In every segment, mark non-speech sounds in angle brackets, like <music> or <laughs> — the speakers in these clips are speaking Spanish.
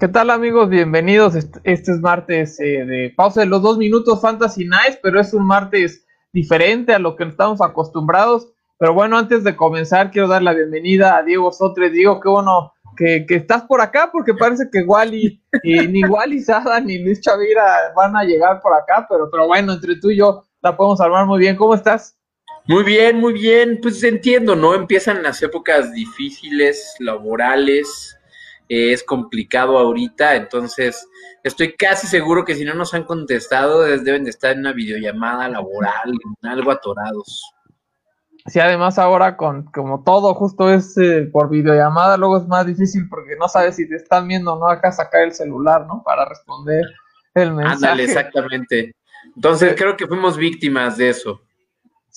¿Qué tal amigos? Bienvenidos. Este, es martes eh, de pausa de los dos minutos Fantasy Nice, pero es un martes diferente a lo que estamos acostumbrados. Pero bueno, antes de comenzar, quiero dar la bienvenida a Diego Sotres. Diego, qué bueno que, estás por acá, porque parece que Wally, y, ni Wally <laughs> Sada ni Luis Chavira van a llegar por acá, pero, pero bueno, entre tú y yo la podemos armar muy bien. ¿Cómo estás? Muy bien, muy bien. Pues entiendo, ¿no? Empiezan las épocas difíciles, laborales, es complicado ahorita, entonces estoy casi seguro que si no nos han contestado deben de estar en una videollamada laboral, en algo atorados. Sí, además ahora con como todo justo es eh, por videollamada, luego es más difícil porque no sabes si te están viendo o no acá sacar el celular, ¿no? Para responder el mensaje. Ándale, exactamente. Entonces creo que fuimos víctimas de eso.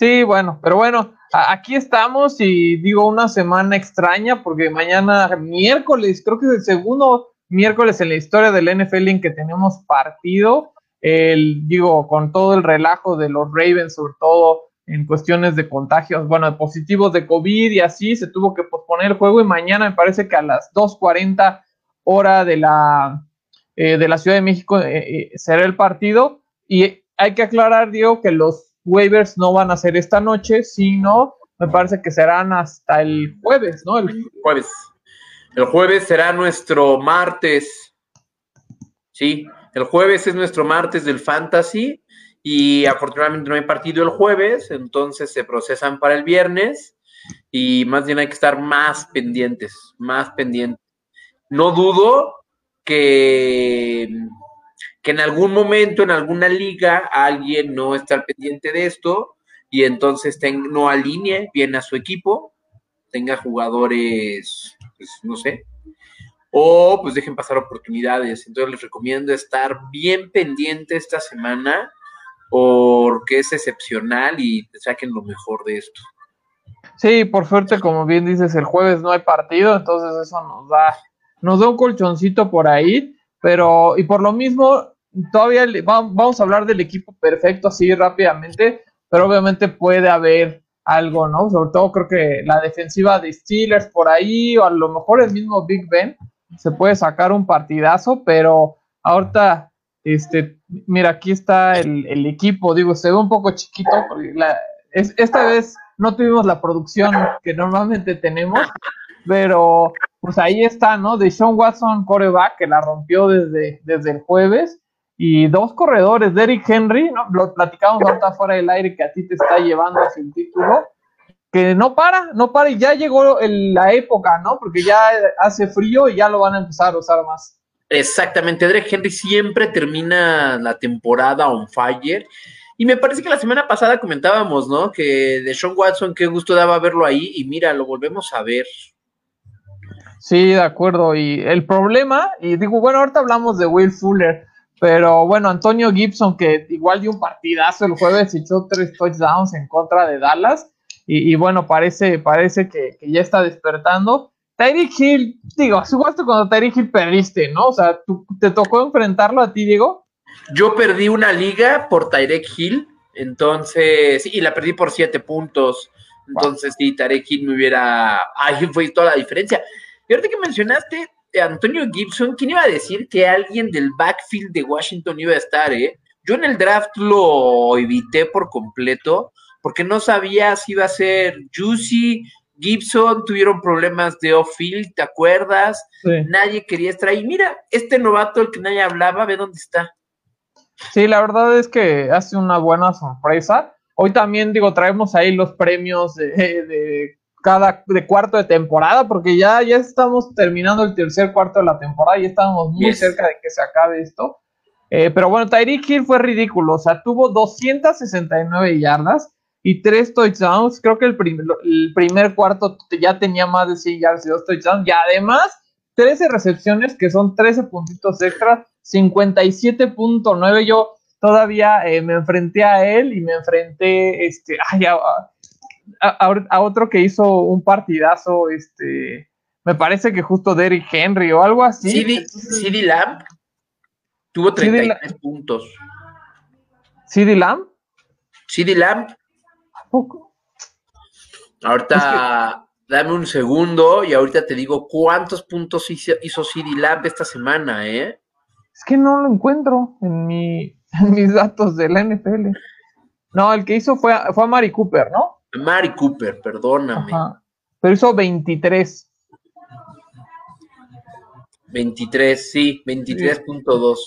Sí, bueno, pero bueno, aquí estamos y digo una semana extraña porque mañana miércoles, creo que es el segundo miércoles en la historia del NFL en que tenemos partido. El, digo, con todo el relajo de los Ravens, sobre todo en cuestiones de contagios, bueno, positivos de COVID y así, se tuvo que posponer el juego y mañana me parece que a las 2.40 hora de la, eh, de la Ciudad de México eh, eh, será el partido. Y hay que aclarar, Diego, que los waivers no van a ser esta noche, sino me parece que serán hasta el jueves, ¿no? El jueves. El jueves será nuestro martes. Sí, el jueves es nuestro martes del Fantasy y afortunadamente no hay partido el jueves, entonces se procesan para el viernes y más bien hay que estar más pendientes, más pendientes. No dudo que que en algún momento, en alguna liga, alguien no está al pendiente de esto y entonces no alinee bien a su equipo, tenga jugadores, pues no sé, o pues dejen pasar oportunidades. Entonces les recomiendo estar bien pendiente esta semana porque es excepcional y saquen lo mejor de esto. Sí, por suerte, como bien dices, el jueves no hay partido, entonces eso nos da, nos da un colchoncito por ahí, pero y por lo mismo todavía vamos a hablar del equipo perfecto así rápidamente, pero obviamente puede haber algo, ¿no? Sobre todo creo que la defensiva de Steelers por ahí, o a lo mejor el mismo Big Ben, se puede sacar un partidazo, pero ahorita, este, mira, aquí está el, equipo, digo, se ve un poco chiquito, porque es, esta vez no tuvimos la producción que normalmente tenemos, pero pues ahí está, ¿no? De Sean Watson, coreback, que la rompió desde, desde el jueves, y dos corredores, Derrick Henry, ¿no? lo platicamos ahorita fuera del aire que a ti te está llevando hacia el título, que no para, no para y ya llegó la época, ¿no? Porque ya hace frío y ya lo van a empezar a usar más. Exactamente, Derrick Henry siempre termina la temporada on fire. Y me parece que la semana pasada comentábamos, ¿no? Que de Sean Watson, qué gusto daba verlo ahí. Y mira, lo volvemos a ver. Sí, de acuerdo. Y el problema, y digo, bueno, ahorita hablamos de Will Fuller, pero bueno, Antonio Gibson, que igual dio un partidazo el jueves, echó tres touchdowns en contra de Dallas. Y, bueno, parece, parece que, ya está despertando. Tyreek Hill, digo, jugaste cuando Tyreek Hill perdiste, ¿no? O sea, ¿te tocó enfrentarlo a ti, Diego? Yo perdí una liga por Tyreek Hill, entonces, y la perdí por siete puntos. Entonces, sí, Tyreek Hill me hubiera. Ahí fue toda la diferencia. Y ahorita que mencionaste, Antonio Gibson, ¿quién iba a decir que alguien del backfield de Washington iba a estar, eh? Yo en el draft lo evité por completo porque no sabía si iba a ser Juicy, Gibson, tuvieron problemas de off-field, ¿te acuerdas? Nadie quería estar ahí. Mira, este novato, el que nadie hablaba, ve dónde está. Sí, la verdad es que hace una buena sorpresa. Hoy también, digo, traemos ahí los premios de cada de cuarto de temporada, porque ya, ya estamos terminando el tercer cuarto de la temporada y estamos muy cerca de que se acabe esto. Eh, pero bueno, Tyreek Hill fue ridículo, o sea, tuvo 269 yardas y tres touchdowns. Creo que el, primer, el primer cuarto ya tenía más de 100 yardas y dos touchdowns, y además 13 recepciones, que son 13 puntitos extras, 57.9. Yo todavía eh, me enfrenté a él y me enfrenté, este, ay, a, otro que hizo un partidazo, este, me parece que justo Derrick Henry o algo así. CD, Lamb tuvo 33 puntos. CD Lamb. CD Lamb. Ahorita Dame un segundo y ahorita te digo cuántos puntos hizo, hizo CD Lamb esta semana, ¿eh? Es que no lo encuentro en, mi, <laughs> en mis datos de la NFL. No, el que hizo fue, fue a Mari Cooper, ¿no? Mari Cooper, perdóname. Pero hizo 23. 23, sí, 23.2.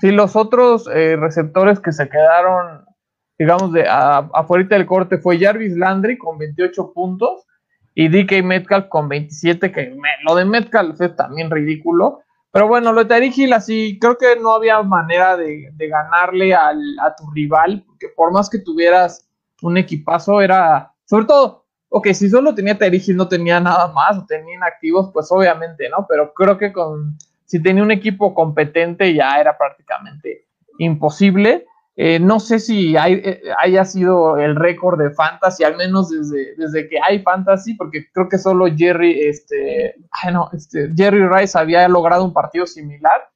Sí, los otros eh, receptores que se quedaron, digamos, de afuera del corte fue Jarvis Landry con 28 puntos y DK Metcalf con 27, que lo de Metcalf es también ridículo. Pero bueno, lo de Tariq Hill, así, creo que no había manera de, ganarle al, a tu rival, porque por más que tuvieras un equipazo, era, sobre todo, ok, si solo tenía Hill, no tenía nada más, o tenía inactivos, pues obviamente, ¿no? Pero creo que con, si tenía un equipo competente, ya era prácticamente imposible. Eh, no sé si hay, eh, haya sido el récord de fantasy, al menos desde, desde que hay fantasy, porque creo que solo Jerry, este, no, este, Jerry Rice había logrado un partido similar.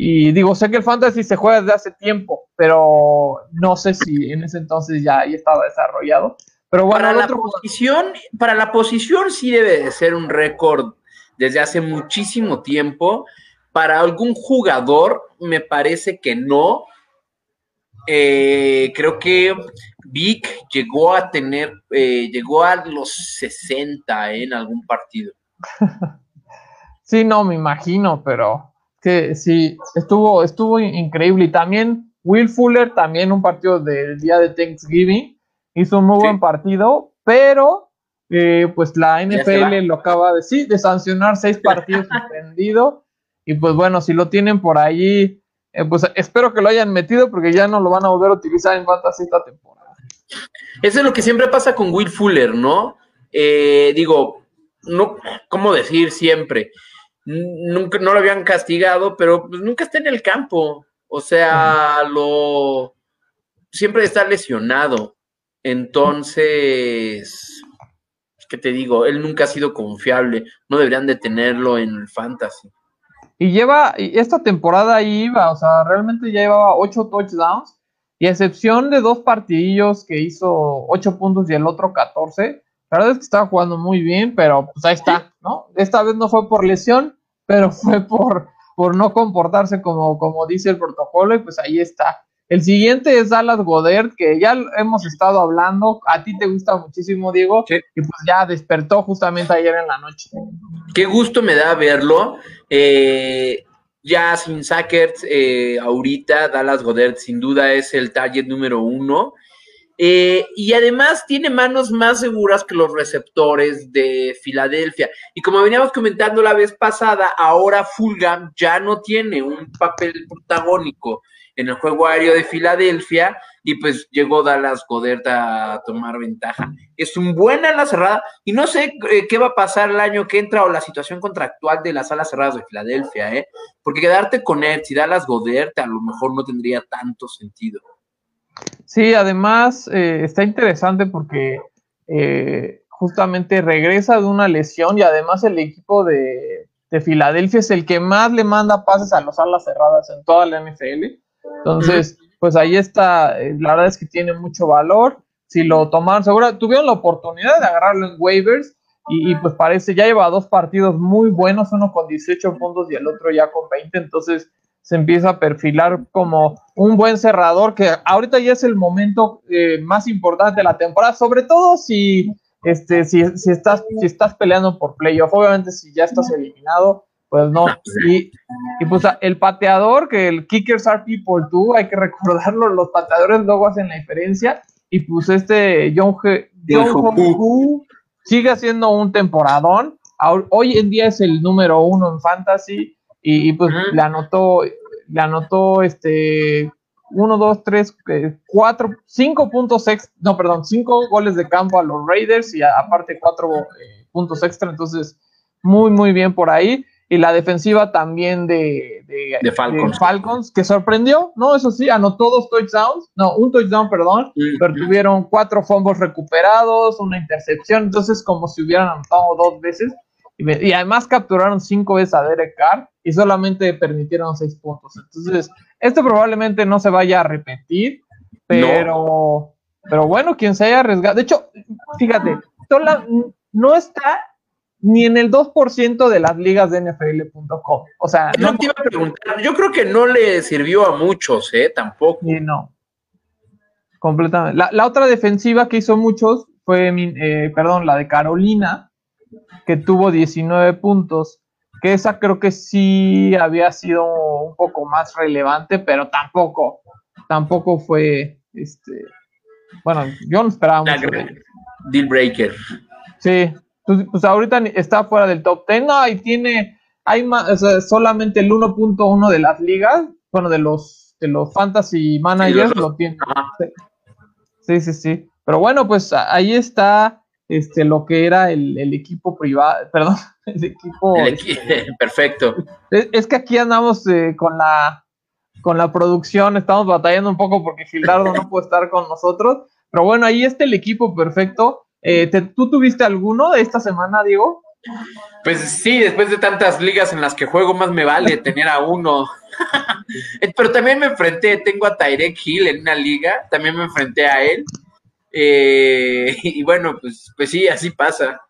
Y digo, sé que el fantasy se juega desde hace tiempo, pero no sé si en ese entonces ya, ya estaba desarrollado. Pero bueno, para la posición, para la posición sí debe de ser un récord desde hace muchísimo tiempo. Para algún jugador me parece que no, eh, creo que Vic llegó a tener, eh, llegó a los 60 en algún partido. <laughs> sí, no, me imagino, pero que sí, estuvo, estuvo increíble. Y también Will Fuller, también un partido del día de Thanksgiving, hizo un muy buen partido, pero eh, pues la NFL lo acaba de, sí, de sancionar seis <laughs> partidos suspendido. Y pues bueno, si lo tienen por ahí eh, pues espero que lo hayan metido porque ya no lo van a volver a utilizar en fantasy esta temporada. Eso es lo que siempre pasa con Will Fuller, ¿no? Eh, digo, no, ¿cómo decir siempre? Nunca, no lo habían castigado, pero pues, nunca está en el campo. O sea, lo siempre está lesionado. Entonces, ¿qué te digo? Él nunca ha sido confiable. No deberían de tenerlo en el fantasy. Y lleva, esta temporada ahí iba, o sea, realmente ya llevaba ocho touchdowns, y a excepción de dos partidillos que hizo ocho puntos y el otro 14, la verdad es que estaba jugando muy bien, pero pues ahí está, ¿no? Esta vez no fue por lesión, pero fue por, por no comportarse como, como dice el protocolo, y pues ahí está. El siguiente es Dallas Godert, que ya hemos estado hablando. A ti te gusta muchísimo, Diego. Y pues ya despertó justamente ayer en la noche. Qué gusto me da verlo. Eh, ya sin Sackers, eh, ahorita Dallas Godert sin duda es el target número uno. Eh, y además tiene manos más seguras que los receptores de Filadelfia. Y como veníamos comentando la vez pasada, ahora Fulgham ya no tiene un papel protagónico en el juego aéreo de Filadelfia y pues llegó Dallas Godert a tomar ventaja. Es un buen ala cerrada y no sé eh, qué va a pasar el año que entra o la situación contractual de las alas cerradas de Filadelfia, ¿eh? porque quedarte con él si Dallas Godert a lo mejor no tendría tanto sentido. Sí, además eh, está interesante porque eh, justamente regresa de una lesión y además el equipo de, de Filadelfia es el que más le manda pases a las alas cerradas en toda la NFL entonces, pues ahí está, eh, la verdad es que tiene mucho valor. Si lo tomaron, seguro, tuvieron la oportunidad de agarrarlo en waivers y, pues parece, ya lleva dos partidos muy buenos, uno con 18 puntos y el otro ya con 20, entonces se empieza a perfilar como un buen cerrador, que ahorita ya es el momento eh, más importante de la temporada, sobre todo si, este, si, si, estás, si estás peleando por playoff, obviamente si ya estás eliminado, pues no. Y, y, pues el pateador, que el kickers are people too, hay que recordarlo, los pateadores luego hacen la diferencia. Y pues este John, John sigue haciendo un temporadón. Hoy en día es el número uno en fantasy. Y, pues le anotó, le anotó este uno, dos, tres, eh, cuatro, cinco puntos extra, no, perdón, cinco goles de campo a los Raiders y aparte cuatro eh, puntos extra. Entonces, muy, muy bien por ahí y la defensiva también de, de, Falcons. que sorprendió, ¿no? Eso sí, anotó dos touchdowns, no, un touchdown, perdón, pero tuvieron cuatro fumbles recuperados, una intercepción, entonces como si hubieran anotado dos veces, y, además capturaron cinco veces a Derek Carr y solamente permitieron seis puntos. Entonces, esto probablemente no se vaya a repetir, pero, pero bueno, quien se haya arriesgado, de hecho, fíjate, no está ni en el 2% de las ligas de NFL.com. O sea, no te iba a preguntar, yo creo que no le sirvió a muchos, ¿eh? Tampoco. Sí, no. Completamente. La, otra defensiva que hizo muchos fue, eh, perdón, la de Carolina, que tuvo 19 puntos. Que esa creo que sí había sido un poco más relevante, pero tampoco, tampoco fue, este, bueno, yo no esperaba mucho. Deal breaker. Sí, pues, pues, ahorita está fuera del top 10, no, y tiene, hay más, solamente el 1.1 de las ligas, bueno, de los, de los fantasy managers lo tiene. Sí, sí, sí. Pero bueno, pues ahí está este, lo que era el, equipo privado, <laughs> perdón, el equipo. <laughs> perfecto. Es, que aquí andamos eh, con la con la producción, estamos batallando un poco porque Gildardo no puede estar con nosotros. Pero bueno, ahí está el equipo perfecto. Eh, ¿Tú tuviste alguno de esta semana, Diego? Pues sí, después de tantas ligas en las que juego, más me vale <laughs> tener a uno. Pero también me enfrenté, tengo a Tyrek Hill en una liga, también me enfrenté a él. Eh, <laughs> y bueno, pues, pues sí, así pasa.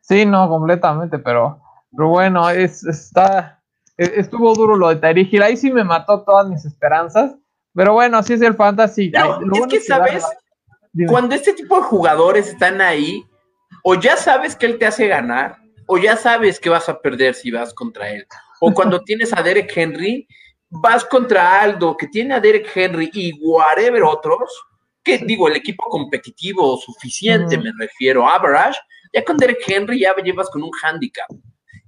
Sí, no, completamente, pero, pero bueno, es, está, e, estuvo duro lo de Tyrek Hill. Ahí sí me mató todas mis esperanzas. Pero bueno, así es el fantasy. es que, ¿sabes? Cuando este tipo de jugadores están ahí, o ya sabes que él te hace ganar, o ya sabes que vas a perder si vas contra él. O cuando <laughs> tienes a Derek Henry, vas contra Aldo, que tiene a Derek Henry y whatever otros, que digo, el equipo competitivo suficiente, me refiero, average, ya con Derek Henry ya llevas con un handicap.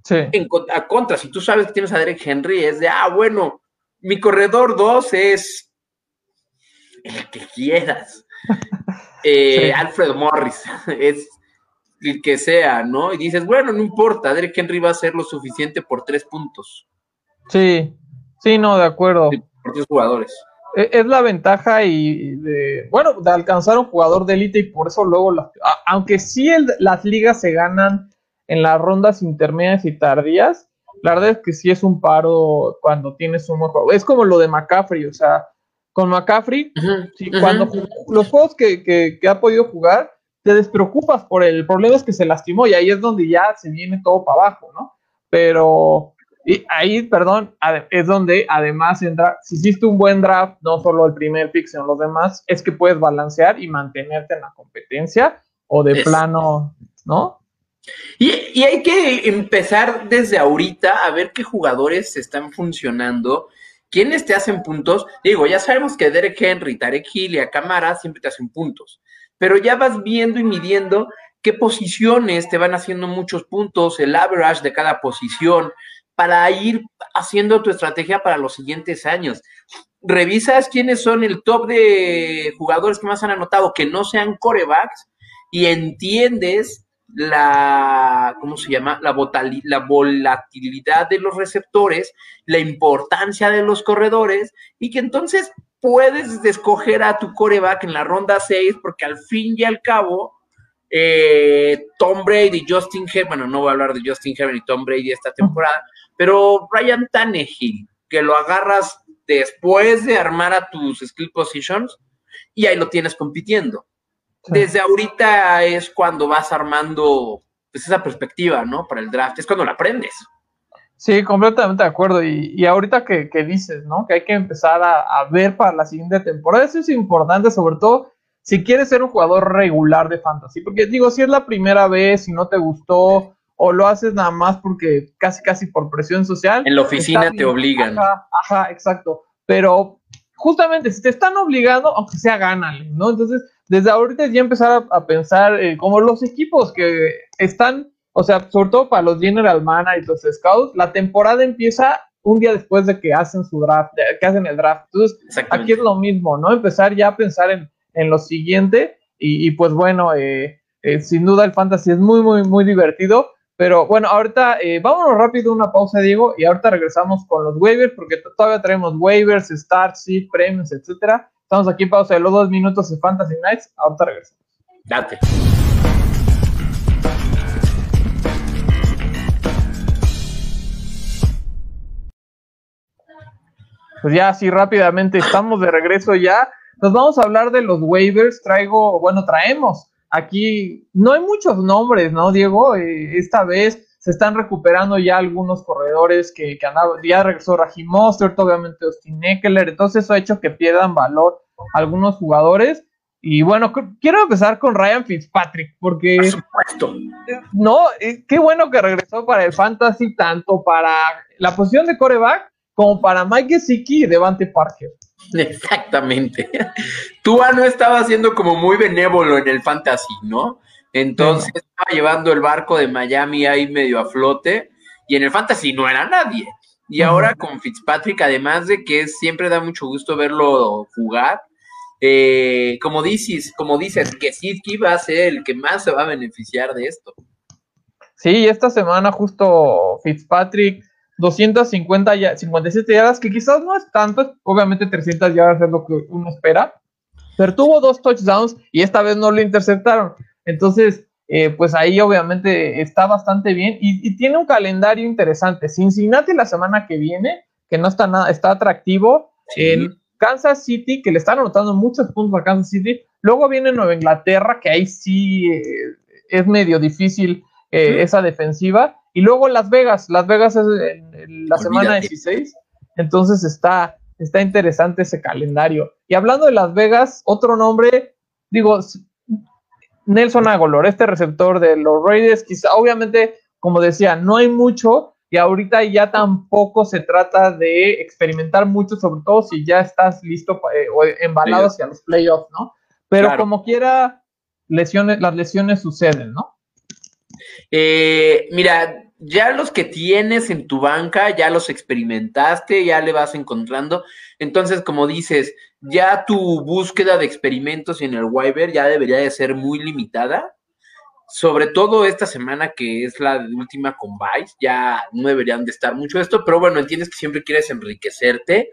Sí. En, a contra, si tú sabes que tienes a Derek Henry, es de, ah, bueno, mi corredor 2 es el que quieras. <laughs> Eh, Alfred Morris, <laughs> es el que sea, ¿no? Y dices, bueno, no importa, Derek Henry va a ser lo suficiente por tres puntos. Sí, sí, no, de acuerdo. por tres jugadores. Es la ventaja y de, bueno, de alcanzar un jugador de élite y por eso luego, aunque sí las ligas se ganan en las rondas intermedias y tardías, la verdad es que sí es un paro cuando tienes un juego. Es como lo de McCaffrey, o sea, con McCaffrey, cuando los juegos que, ha podido jugar, te despreocupas por el problema es que se lastimó y ahí es donde ya se viene todo para abajo, ¿no? Pero y ahí, perdón, es donde además entra, si hiciste un buen draft, no solo el primer pick, sino los demás, es que puedes balancear y mantenerte en la competencia o de plano, ¿no? Y, y, hay que empezar desde ahorita a ver qué jugadores están funcionando ¿Quiénes te hacen puntos? Digo, ya sabemos que Derek Henry, Tarek Hill y Akamara siempre te hacen puntos, pero ya vas viendo y midiendo qué posiciones te van haciendo muchos puntos, el average de cada posición, para ir haciendo tu estrategia para los siguientes años. Revisas quiénes son el top de jugadores que más han anotado, que no sean corebacks, y entiendes la, ¿cómo se llama? La, la volatilidad de los receptores, la importancia de los corredores y que entonces puedes escoger a tu coreback en la ronda 6 porque al fin y al cabo eh, Tom Brady, Justin Herbert, bueno, no voy a hablar de Justin Herbert y Tom Brady esta temporada, pero Ryan Tannehill, que lo agarras después de armar a tus skill positions y ahí lo tienes compitiendo desde ahorita es cuando vas armando pues, esa perspectiva, ¿no? Para el draft, es cuando la aprendes. Sí, completamente de acuerdo. Y, ahorita que, dices, ¿no? Que hay que empezar a, ver para la siguiente temporada. Eso es importante, sobre todo si quieres ser un jugador regular de fantasy. Porque digo, si es la primera vez y no te gustó o lo haces nada más porque casi, casi por presión social. En la oficina te obligan. Ajá, ajá, exacto. Pero justamente si te están obligando, aunque sea gánale, ¿no? Entonces, desde ahorita ya empezar a, pensar eh, como los equipos que están, o sea, sobre todo para los general managers y los scouts, la temporada empieza un día después de que hacen su draft, que hacen el draft. Entonces, aquí es lo mismo, ¿no? Empezar ya a pensar en, en lo siguiente y, pues bueno, eh, eh, sin duda el fantasy es muy, muy, muy divertido. Pero bueno, ahorita eh, vámonos rápido una pausa, Diego, y ahorita regresamos con los waivers, porque todavía tenemos waivers, start, seed, premios, etcétera. Estamos aquí pausa de los dos minutos de Fantasy Nights. Ahorita regresamos. Date. Pues ya así rápidamente estamos de regreso ya. Nos vamos a hablar de los waivers. Traigo, bueno, traemos aquí no hay muchos nombres, ¿no, Diego? Eh, esta vez se están recuperando ya algunos corredores que, que andaban, ya regresó Raheem Mostert, obviamente Austin Eckler, entonces eso ha hecho que pierdan valor algunos jugadores. Y bueno, quiero empezar con Ryan Fitzpatrick, porque... Por supuesto. No, eh, qué bueno que regresó para el Fantasy, tanto para la posición de coreback como para Mike Gesicki y Devante Parker. <laughs> Exactamente. Tua no estaba siendo como muy benévolo en el Fantasy, ¿no? Entonces estaba llevando el barco de Miami ahí medio a flote y en el Fantasy no era nadie. Y ahora con Fitzpatrick, además de que siempre da mucho gusto verlo jugar, eh, como dices, como dices, que Sidki va a ser el que más se va a beneficiar de esto. Sí, esta semana justo Fitzpatrick, 250 ya, 57 yardas, que quizás no es tanto, obviamente 300 yardas es lo que uno espera, pero tuvo dos touchdowns y esta vez no lo interceptaron. Entonces, eh, pues ahí obviamente está bastante bien y, tiene un calendario interesante. Cincinnati la semana que viene, que no está nada, está atractivo. En Kansas City, que le están anotando muchos puntos a Kansas City. Luego viene Nueva Inglaterra, que ahí sí eh, es medio difícil eh, esa defensiva. Y luego Las Vegas, Las Vegas es la semana 16. Entonces está, está interesante ese calendario. Y hablando de Las Vegas, otro nombre, digo, Nelson Agolor, este receptor de los Raiders, quizá, obviamente, como decía, no hay mucho y ahorita ya tampoco se trata de experimentar mucho, sobre todo si ya estás listo eh, o embalado hacia los playoffs, ¿no? Pero como quiera, lesiones, las lesiones suceden, ¿no? Eh, mira, ya los que tienes en tu banca, ya los experimentaste, ya le vas encontrando. Entonces, como dices, ya tu búsqueda de experimentos en el Wyver ya debería de ser muy limitada. Sobre todo esta semana que es la última con Vice, ya no deberían de estar mucho esto, pero bueno, entiendes que siempre quieres enriquecerte.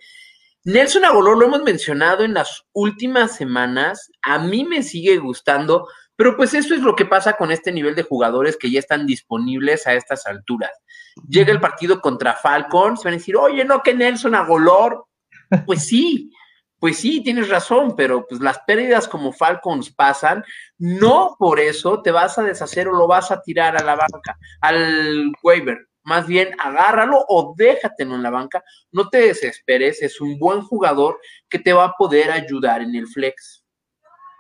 Nelson Agolor lo hemos mencionado en las últimas semanas, a mí me sigue gustando, pero pues eso es lo que pasa con este nivel de jugadores que ya están disponibles a estas alturas. Llega el partido contra Falcons, van a decir, oye, no, que Nelson Agolor. Pues sí, pues sí, tienes razón, pero pues las pérdidas como Falcons pasan, no por eso te vas a deshacer o lo vas a tirar a la banca, al waiver. Más bien, agárralo o déjatelo en la banca. No te desesperes, es un buen jugador que te va a poder ayudar en el flex.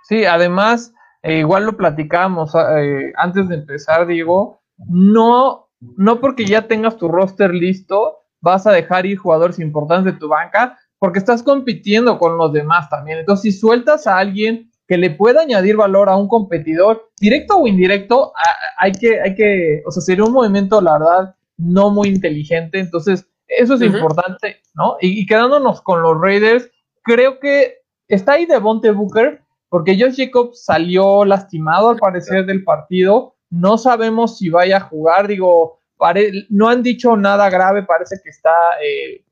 Sí, además, eh, igual lo platicábamos eh, antes de empezar, Diego, no, no porque ya tengas tu roster listo, vas a dejar ir jugadores importantes de tu banca, porque estás compitiendo con los demás también. Entonces, si sueltas a alguien que le pueda añadir valor a un competidor, directo o indirecto, hay que, hay que, o sea, sería un movimiento, la verdad, no muy inteligente. Entonces, eso es importante, ¿no? Y, quedándonos con los Raiders, creo que está ahí Devonte Booker, porque Josh Jacobs salió lastimado al parecer del partido. No sabemos si vaya a jugar, digo, no han dicho nada grave, parece que está eh,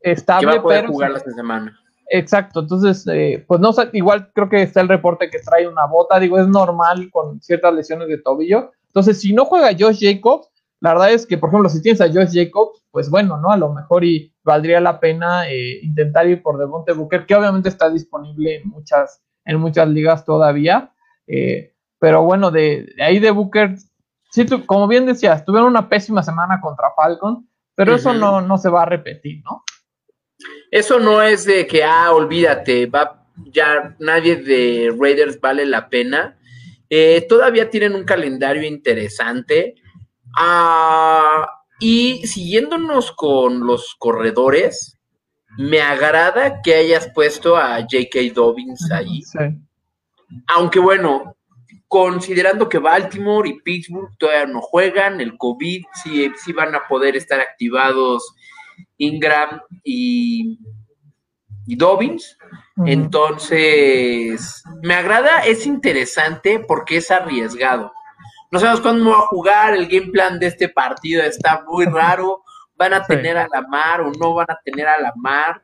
estable. va a poder jugar esta semana. Exacto, entonces, eh, pues no igual creo que está el reporte que trae una bota, digo, es normal con ciertas lesiones de tobillo. Entonces, si no juega Josh Jacobs, la verdad es que, por ejemplo, si tienes a Josh Jacobs, pues bueno, ¿no? A lo mejor y valdría la pena eh, intentar ir por Devonte Booker, que obviamente está disponible en muchas, en muchas ligas todavía. Eh, pero bueno, de, ahí de Booker, sí, como bien decías, tuvieron una pésima semana contra Falcon, pero eso no, no se va a repetir, ¿no? Eso no es de que, ah, olvídate, va, ya nadie de Raiders vale la pena. Eh, todavía tienen un calendario interesante. Ah, y siguiéndonos con los corredores, me agrada que hayas puesto a J.K. Dobbins ahí. Aunque bueno, considerando que Baltimore y Pittsburgh todavía no juegan, el COVID sí, sí van a poder estar activados Ingram y, Dobbins. Entonces, me agrada, es interesante porque es arriesgado. No sabemos cuándo va a jugar, el game plan de este partido está muy raro. <laughs> Van a tener a la mar o no van a tener a la mar.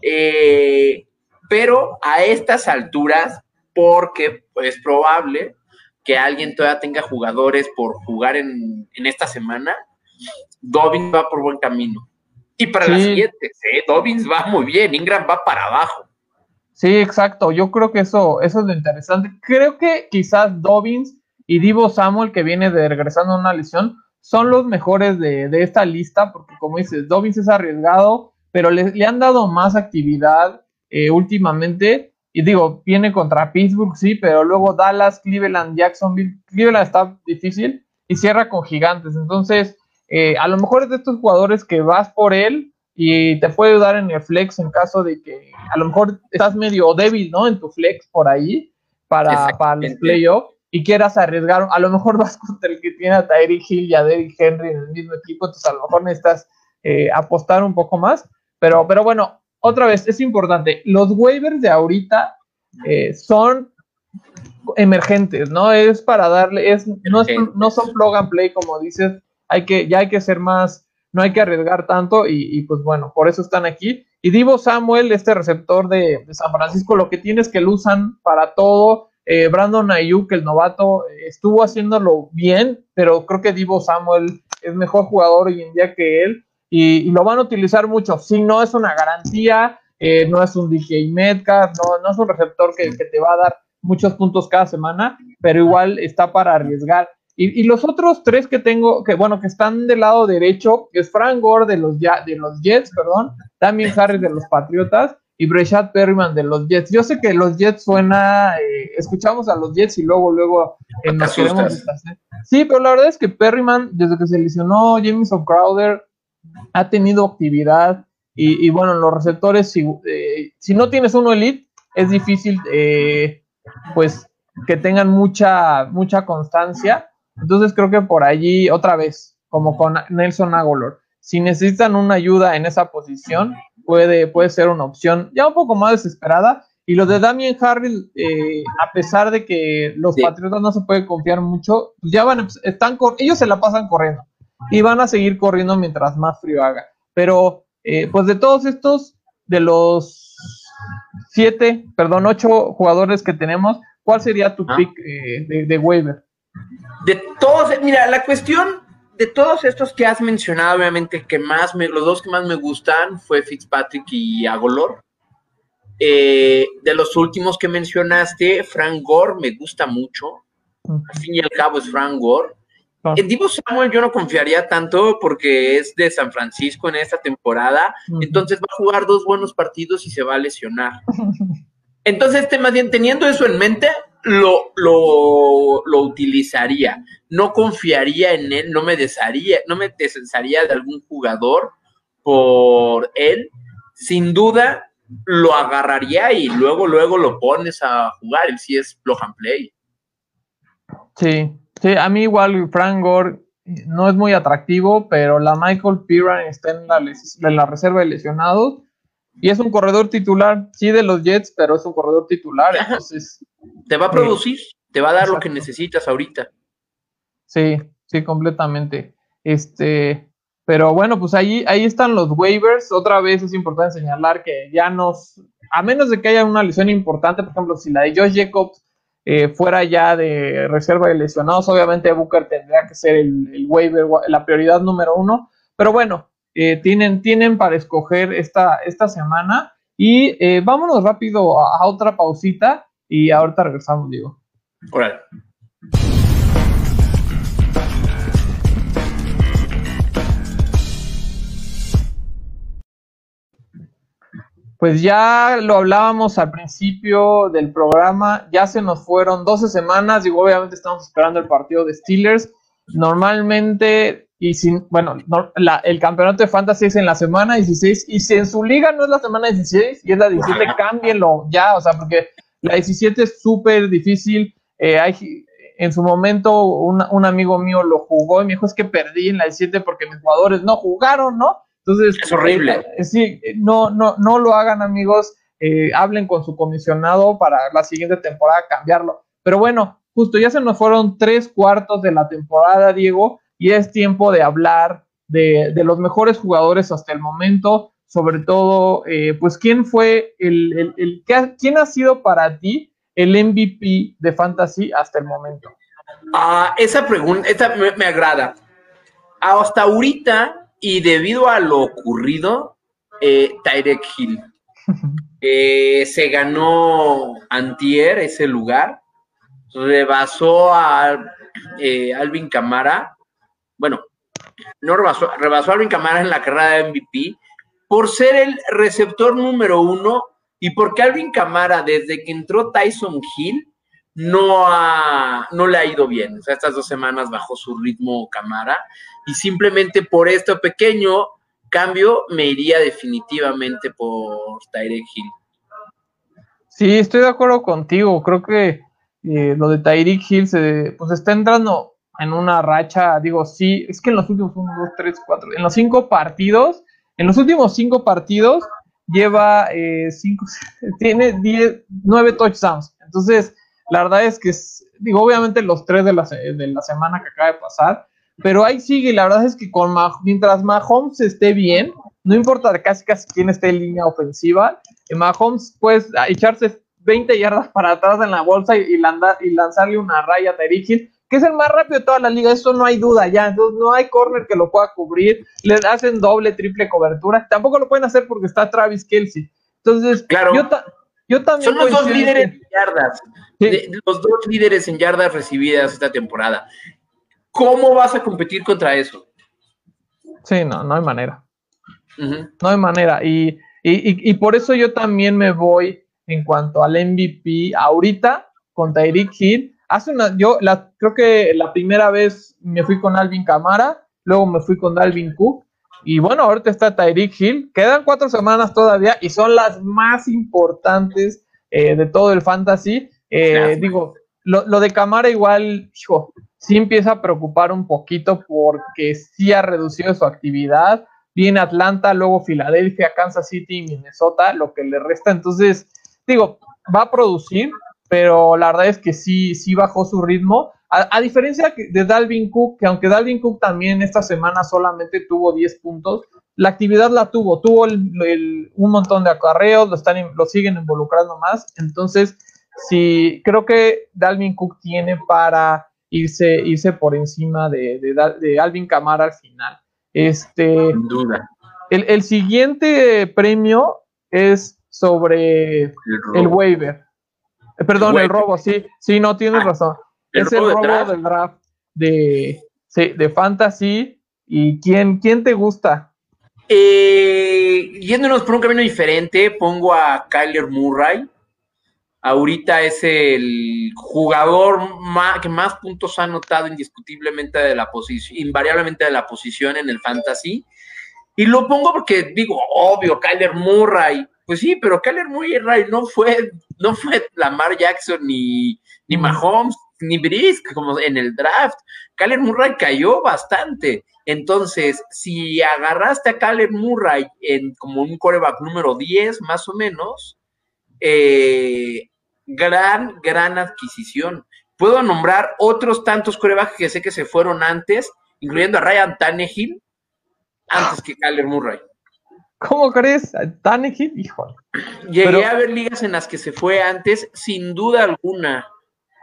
Eh, pero a estas alturas, porque es probable que alguien todavía tenga jugadores por jugar en, en esta semana, Dobbins va por buen camino. Y para las siguientes, ¿eh? Dobbins va muy bien, Ingram va para abajo. Sí, exacto. Yo creo que eso, eso es lo interesante. Creo que quizás Dobbins y Divo Samuel, que viene de regresando a una lesión, son los mejores de, esta lista, porque como dices, Dobbins es arriesgado, pero le, han dado más actividad eh, últimamente. Y digo, viene contra Pittsburgh, sí, pero luego Dallas, Cleveland, Jacksonville. Cleveland está difícil y cierra con gigantes. Entonces, eh, a lo mejor es de estos jugadores que vas por él y te puede ayudar en el flex en caso de que a lo mejor estás medio débil, ¿no? En tu flex por ahí para, para los playoffs y quieras arriesgar. A lo mejor <laughs> vas contra el que tiene a Tyreek Hill y a Derrick Henry en el mismo equipo, entonces a lo mejor necesitas eh, apostar un poco más. Pero, pero bueno, otra vez, es importante. Los waivers de ahorita eh, son emergentes, ¿no? Es para darle, es, no, no son plug and play, como dices, hay que, ya hay que ser más, no hay que arriesgar tanto y, pues bueno, por eso están aquí. Y Divo Samuel, este receptor de, San Francisco, lo que tiene es que lo usan para todo. Eh, Brandon Ayuk, el novato, estuvo haciéndolo bien, pero creo que Divo Samuel es mejor jugador hoy en día que él y, lo van a utilizar mucho. Si no es una garantía, eh, no es un DJ Metcalf, no, no es un receptor que, te va a dar muchos puntos cada semana, pero igual está para arriesgar. Y, los otros tres que tengo, que bueno, que están del lado derecho, es Frank Gore de los, de los Jets, perdón, también Harris de los Patriotas y Breshad Perryman de los Jets. Yo sé que los Jets suena, eh, escuchamos a los Jets y luego, luego eh, nos queremos Sí, pero la verdad es que Perryman, desde que se lesionó Jameson Crowder, ha tenido actividad y, bueno, los receptores, si, eh, si no tienes uno elite, es difícil, pues, que tengan mucha, mucha constancia. Entonces creo que por allí, otra vez, como con Nelson Agolor, si necesitan una ayuda en esa posición, puede, puede ser una opción ya un poco más desesperada. Y lo de Damien Harris, eh, a pesar de que los Patriotas no se puede confiar mucho, pues ya van, están, ellos se la pasan corriendo y van a seguir corriendo mientras más frío haga. Pero, eh, pues de todos estos, de los siete, perdón, ocho jugadores que tenemos, ¿cuál sería tu ah. pick eh, de, de waiver? De todos, mira, la cuestión de todos estos que has mencionado, obviamente, que más me, los dos que más me gustan fue Fitzpatrick y Agolor. Eh, de los últimos que mencionaste, Frank Gore me gusta mucho. Al fin y al cabo es Frank Gore. Ah. En Divo Samuel yo no confiaría tanto porque es de San Francisco en esta temporada. Entonces va a jugar dos buenos partidos y se va a lesionar. <laughs> Entonces, este, más bien, teniendo eso en mente, lo, lo, utilizaría. No confiaría en él, no me desharía, no me desharía de algún jugador por él. Sin duda, lo agarraría y luego, luego lo pones a jugar, él sí es plug and play. Sí, sí, a mí igual Frank Gore no es muy atractivo, pero la Michael Piran está en la, en la reserva de lesionados y es un corredor titular, sí, de los Jets, pero es un corredor titular, entonces... Te va a producir, te va a dar lo que necesitas ahorita. Sí, sí, completamente. Este, pero bueno, pues ahí, ahí están los waivers. Otra vez es importante señalar que ya nos, a menos de que haya una lesión importante, por ejemplo, si la de Josh Jacobs eh, fuera ya de reserva de lesionados, obviamente Booker tendría que ser el, el waiver, la prioridad número uno. Pero bueno, eh, tienen, tienen para escoger esta, esta semana. Y eh, vámonos rápido a, otra pausita y ahorita regresamos, digo. Pues ya lo hablábamos al principio del programa, ya se nos fueron 12 semanas, digo, obviamente estamos esperando el partido de Steelers. Normalmente y sin, bueno, el campeonato de fantasy es en la semana 16 y si en su liga no es la semana 16 y es la 17, cámbienlo ya, o sea, porque la 17 es súper difícil. Eh, hay, en su momento un, amigo mío lo jugó y me dijo es que perdí en la 17 porque mis jugadores no jugaron, ¿no? Entonces, es horrible. Eh, sí, no, no, no lo hagan amigos, eh, hablen con su comisionado para la siguiente temporada cambiarlo. Pero bueno, justo ya se nos fueron tres cuartos de la temporada, Diego y es tiempo de hablar de, los mejores jugadores hasta el momento, sobre todo, eh, pues, ¿quién fue el, el, quién ha sido para ti el MVP de Fantasy hasta el momento? Ah, esa pregunta, esa me, agrada. Hasta ahorita, y debido a lo ocurrido, eh, Tyrek Hill. <laughs> Eh, se ganó Antier ese lugar, rebasó a eh, Alvin Camara, bueno, no rebasó, a Alvin Camara en la carrera de MVP por ser el receptor número uno y porque Alvin Camara, desde que entró Tyson Hill, no, ha, no le ha ido bien. O sea, estas dos semanas bajó su ritmo Camara y simplemente por este pequeño cambio me iría definitivamente por Tyreek Hill. Sí, estoy de acuerdo contigo. Creo que eh, lo de Tyreek Hill se pues está entrando en una racha. Digo, sí, es que en los últimos 1, 2, 3, 4, en los cinco partidos, en los últimos cinco partidos lleva eh, cinco, <laughs> tiene 10, 9 touchdowns. Entonces, la verdad es que, digo, obviamente los tres de la, de la semana que acaba de pasar, pero ahí sigue, la verdad es que con mientras Mahomes esté bien, no importa casi casi quién esté en línea ofensiva, eh, Mahomes puede echarse 20 yardas para atrás en la bolsa y, lanzarle una raya a Terry que es el más rápido de toda la liga, eso no hay duda ya, entonces no hay corner que lo pueda cubrir, le hacen doble, triple cobertura, tampoco lo pueden hacer porque está Travis Kelsey. Entonces, claro. yo, también... Son los dos líderes en yardas, los dos líderes en yardas recibidas esta temporada. ¿Cómo vas a competir contra eso? Sí, no, no hay manera. No hay manera. Y, y, por eso yo también me voy en cuanto al MVP ahorita con Tyreek Hill. Hace una, yo la, creo que la primera vez me fui con Alvin Camara, luego me fui con Dalvin Cook. Y bueno, ahorita está Tyreek Hill. Quedan cuatro semanas todavía y son las más importantes eh, de todo el fantasy. Eh, digo, lo, lo, de Camara igual, hijo, sí empieza a preocupar un poquito porque sí ha reducido su actividad. Viene Atlanta, luego Filadelfia, Kansas City y Minnesota, lo que le resta. Entonces, digo, va a producir, pero la verdad es que sí, sí bajó su ritmo. A, diferencia de Dalvin Cook, que aunque Dalvin Cook también esta semana solamente tuvo 10 puntos, la actividad la tuvo, tuvo un montón de acarreos, lo, están, lo siguen involucrando más. Entonces, sí, creo que Dalvin Cook tiene para irse, irse por encima de, de, Alvin Camara al final. Este, Sin duda. El, siguiente premio es sobre el, waiver. Eh, perdón, el, robo, sí, sí, no tienes ah, razón. Es el robo del draft de, de Fantasy. ¿Y quién, quién te gusta? Eh, yéndonos por un camino diferente, pongo a Kyler Murray ahorita es el jugador que más puntos ha anotado indiscutiblemente de la posición, invariablemente de la posición en el fantasy. Y lo pongo porque digo, obvio, Kyler Murray. Pues sí, pero Kyler Murray no fue, no fue Lamar Jackson ni, ni Mahomes ni Brisk como en el draft. Kyler Murray cayó bastante. Entonces, si agarraste a Kyler Murray en como un coreback número 10, más o menos, eh, gran, gran adquisición. Puedo nombrar otros tantos corebacks que sé que se fueron antes, incluyendo a Ryan Tannehill, antes que Kyler Murray. ¿Cómo crees? Tannehill, híjole. Llegué a ver ligas en las que se fue antes, sin duda alguna.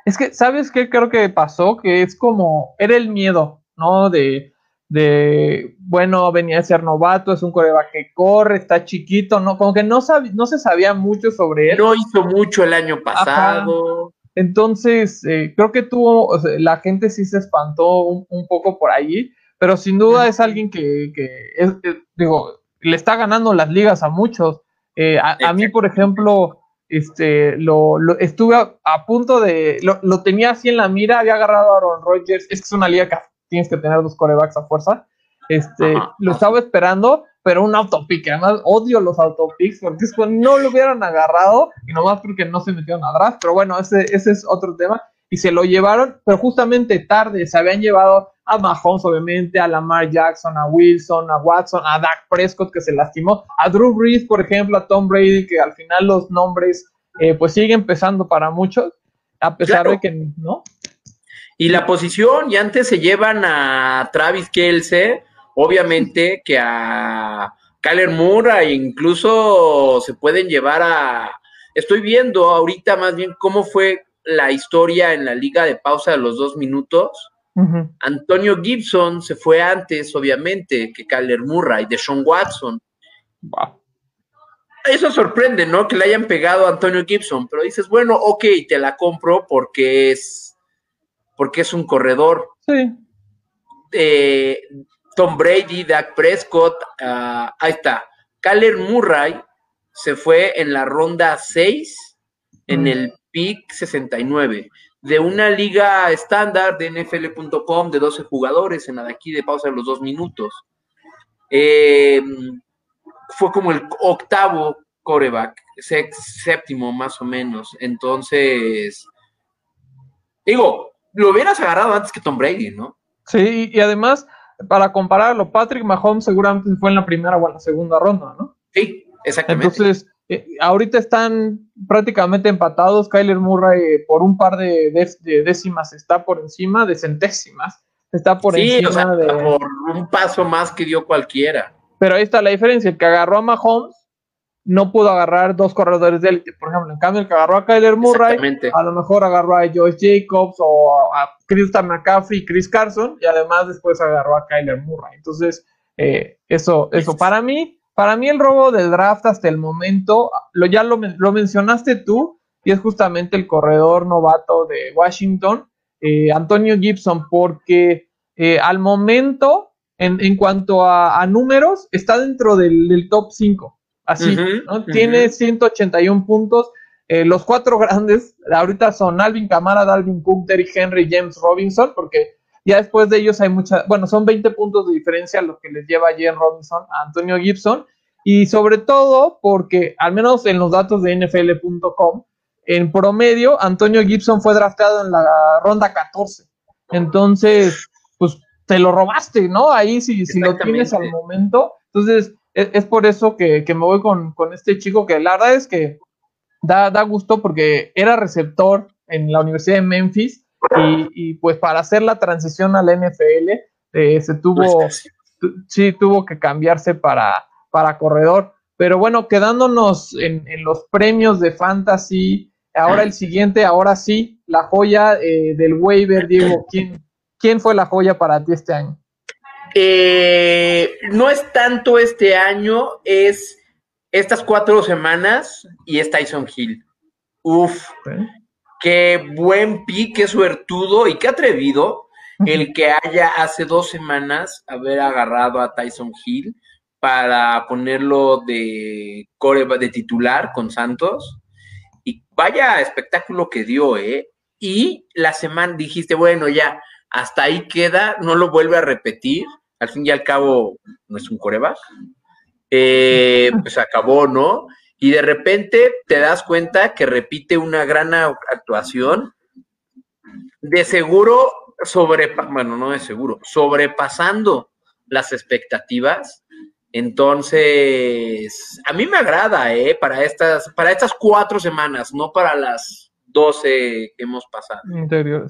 Es que, ¿sabes qué creo que pasó? Que es como, era el miedo, ¿no? De, de, bueno, venía a ser novato, es un coreback que corre, está chiquito, ¿no? Como que no, no se sabía mucho sobre él. No hizo mucho el año pasado. Entonces, eh, creo que tuvo, la gente sí se espantó un, poco por ahí, pero sin duda es alguien que, es, digo, le está ganando las ligas a muchos. Eh, a, mí, por ejemplo, este, lo, estuve a, punto de, lo, lo, tenía así en la mira, había agarrado a Aaron Rodgers, es que es una liga que tienes que tener dos corebacks a fuerza. Este, lo estaba esperando, pero un autopick. Además, odio los autopicks porque es cuando no lo hubieran agarrado y nomás porque no se metieron atrás. Pero bueno, ese, ese es otro tema. Y se lo llevaron, pero justamente tarde. Se habían llevado a Mahomes, obviamente, a Lamar Jackson, a Wilson, a Watson, a Dak Prescott, que se lastimó, a Drew Brees, por ejemplo, a Tom Brady, que al final los nombres, eh, pues siguen pesando para muchos, a pesar de que, ¿no? Y la posición, y antes se llevan a Travis Kelce, obviamente que a Kyler Moore, incluso se pueden llevar a. Estoy viendo ahorita más bien cómo fue la historia en la liga de pausa de los dos minutos. Antonio Gibson se fue antes, obviamente, que Kyler Murray, de Sean Watson. eso sorprende, ¿no? Que le hayan pegado a Antonio Gibson, pero dices, bueno, ok, te la compro porque es, porque es un corredor. Sí. Eh, Tom Brady, Dak Prescott, ah, ahí está. Kyler Murray se fue en la ronda 6, en mm. el pick 69, de una liga estándar de NFL.com de 12 jugadores, en la de aquí de pausa de los dos minutos. Eh, fue como el octavo coreback, séptimo más o menos. Entonces, digo, lo hubieras agarrado antes que Tom Brady, ¿no? Sí, y además, para compararlo, Patrick Mahomes seguramente fue en la primera o en la segunda ronda, ¿no? Sí, exactamente. Entonces, eh, ahorita están prácticamente empatados. Kyler Murray eh, por un par de, décimas está por encima, de centésimas. Está por encima de. Por un paso más que dio cualquiera. Pero ahí está la diferencia. El que agarró a Mahomes no pudo agarrar dos corredores de élite. Por ejemplo, en cambio, el que agarró a Kyler Murray, a lo mejor agarró a Joyce Jacobs o a Christian McCaffrey y Chris Carson, y además después agarró a Kyler Murray. Entonces, eh, eso, eso para mí, para mí el robo del draft hasta el momento, lo, ya lo, mencionaste tú, y es justamente el corredor novato de Washington, eh, Antonio Gibson, porque eh, al momento en, cuanto a, números, está dentro del, top 5. Así, ¿no? Tiene 181 puntos. Eh, los cuatro grandes ahorita son Alvin Kamara, Dalvin Cook, Derrick Henry, James Robinson, porque ya después de ellos hay mucha, bueno, son 20 puntos de diferencia lo que les lleva James Robinson a Antonio Gibson. Y sobre todo porque, al menos en los datos de NFL.com, en promedio, Antonio Gibson fue draftado en la ronda 14. Entonces, pues te lo robaste, ¿no? Ahí si, si lo tienes al momento. Entonces, es, por eso que, me voy con, este chico que la verdad es que da, da gusto porque era receptor en la Universidad de Memphis y, pues para hacer la transición a la NFL eh, se tuvo, sí, tuvo que cambiarse para, para corredor. Pero bueno, quedándonos en, los premios de fantasy, ahora el siguiente, ahora sí, la joya eh, del waiver, Diego, ¿quién, ¿Quién fue la joya para ti este año? Eh, no es tanto este año, es estas cuatro semanas y es Tyson Hill. Uf, qué buen pique, qué suertudo y qué atrevido el que haya hace dos semanas haber agarrado a Tyson Hill para ponerlo de core de titular con Santos. Y vaya espectáculo que dio, ¿eh? Y la semana dijiste, bueno, ya, hasta ahí queda, no lo vuelve a repetir, al fin y al cabo no es un coreback, eh, pues acabó, ¿no? Y de repente te das cuenta que repite una gran actuación, de seguro sobre, bueno, no de seguro, sobrepasando las expectativas. Entonces, a mí me agrada, ¿eh? Para estas, para estas cuatro semanas, no para las 12 que hemos pasado.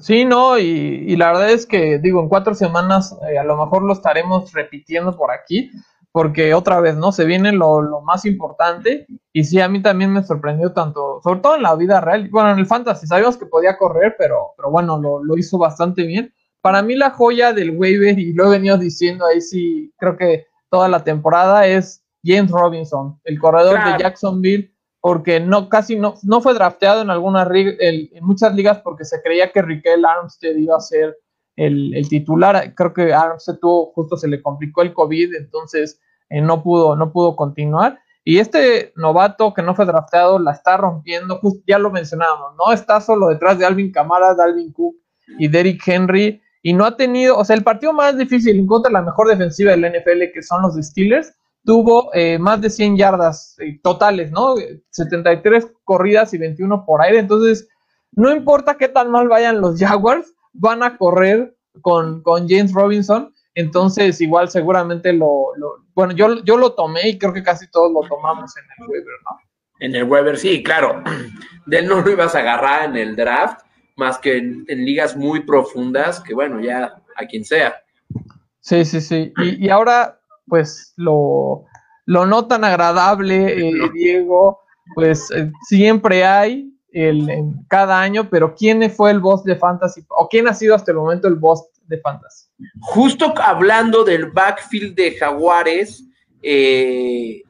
Sí, no, y, la verdad es que, digo, en cuatro semanas eh, a lo mejor lo estaremos repitiendo por aquí, porque otra vez, ¿no? Se viene lo, más importante, y sí, a mí también me sorprendió tanto, sobre todo en la vida real, bueno, en el fantasy, sabíamos que podía correr, pero, pero bueno, lo, lo hizo bastante bien. Para mí la joya del waiver, y lo he venido diciendo ahí sí, creo que toda la temporada, es James Robinson, el corredor de Jacksonville porque no casi no, no fue drafteado en algunas en muchas ligas porque se creía que Riquel Armstead iba a ser el, titular. Creo que Armstead tuvo, justo se le complicó el COVID, entonces eh, no pudo, no pudo continuar. Y este novato que no fue drafteado la está rompiendo, ya lo mencionábamos, no está solo detrás de Alvin Kamara, Dalvin Cook y Derrick Henry, y no ha tenido, o sea, el partido más difícil en contra de la mejor defensiva del NFL, que son los Steelers, tuvo eh, más de 100 yardas eh, totales, ¿no? 73 corridas y 21 por aire. Entonces, no importa qué tan mal vayan los Jaguars, van a correr con, James Robinson. Entonces, igual seguramente lo, bueno, yo, yo lo tomé y creo que casi todos lo tomamos en el Weber, ¿no? En el Weber, sí, claro. <clears throat> De él no lo ibas a agarrar en el draft, más que en, ligas muy profundas, que bueno, ya a quien sea. Sí, sí, sí. y ahora pues lo, lo no tan agradable, eh, Diego, pues eh, siempre hay el, en cada año, pero ¿quién fue el boss de Fantasy? ¿O quién ha sido hasta el momento el boss de Fantasy? Justo hablando del backfield de Jaguares, eh,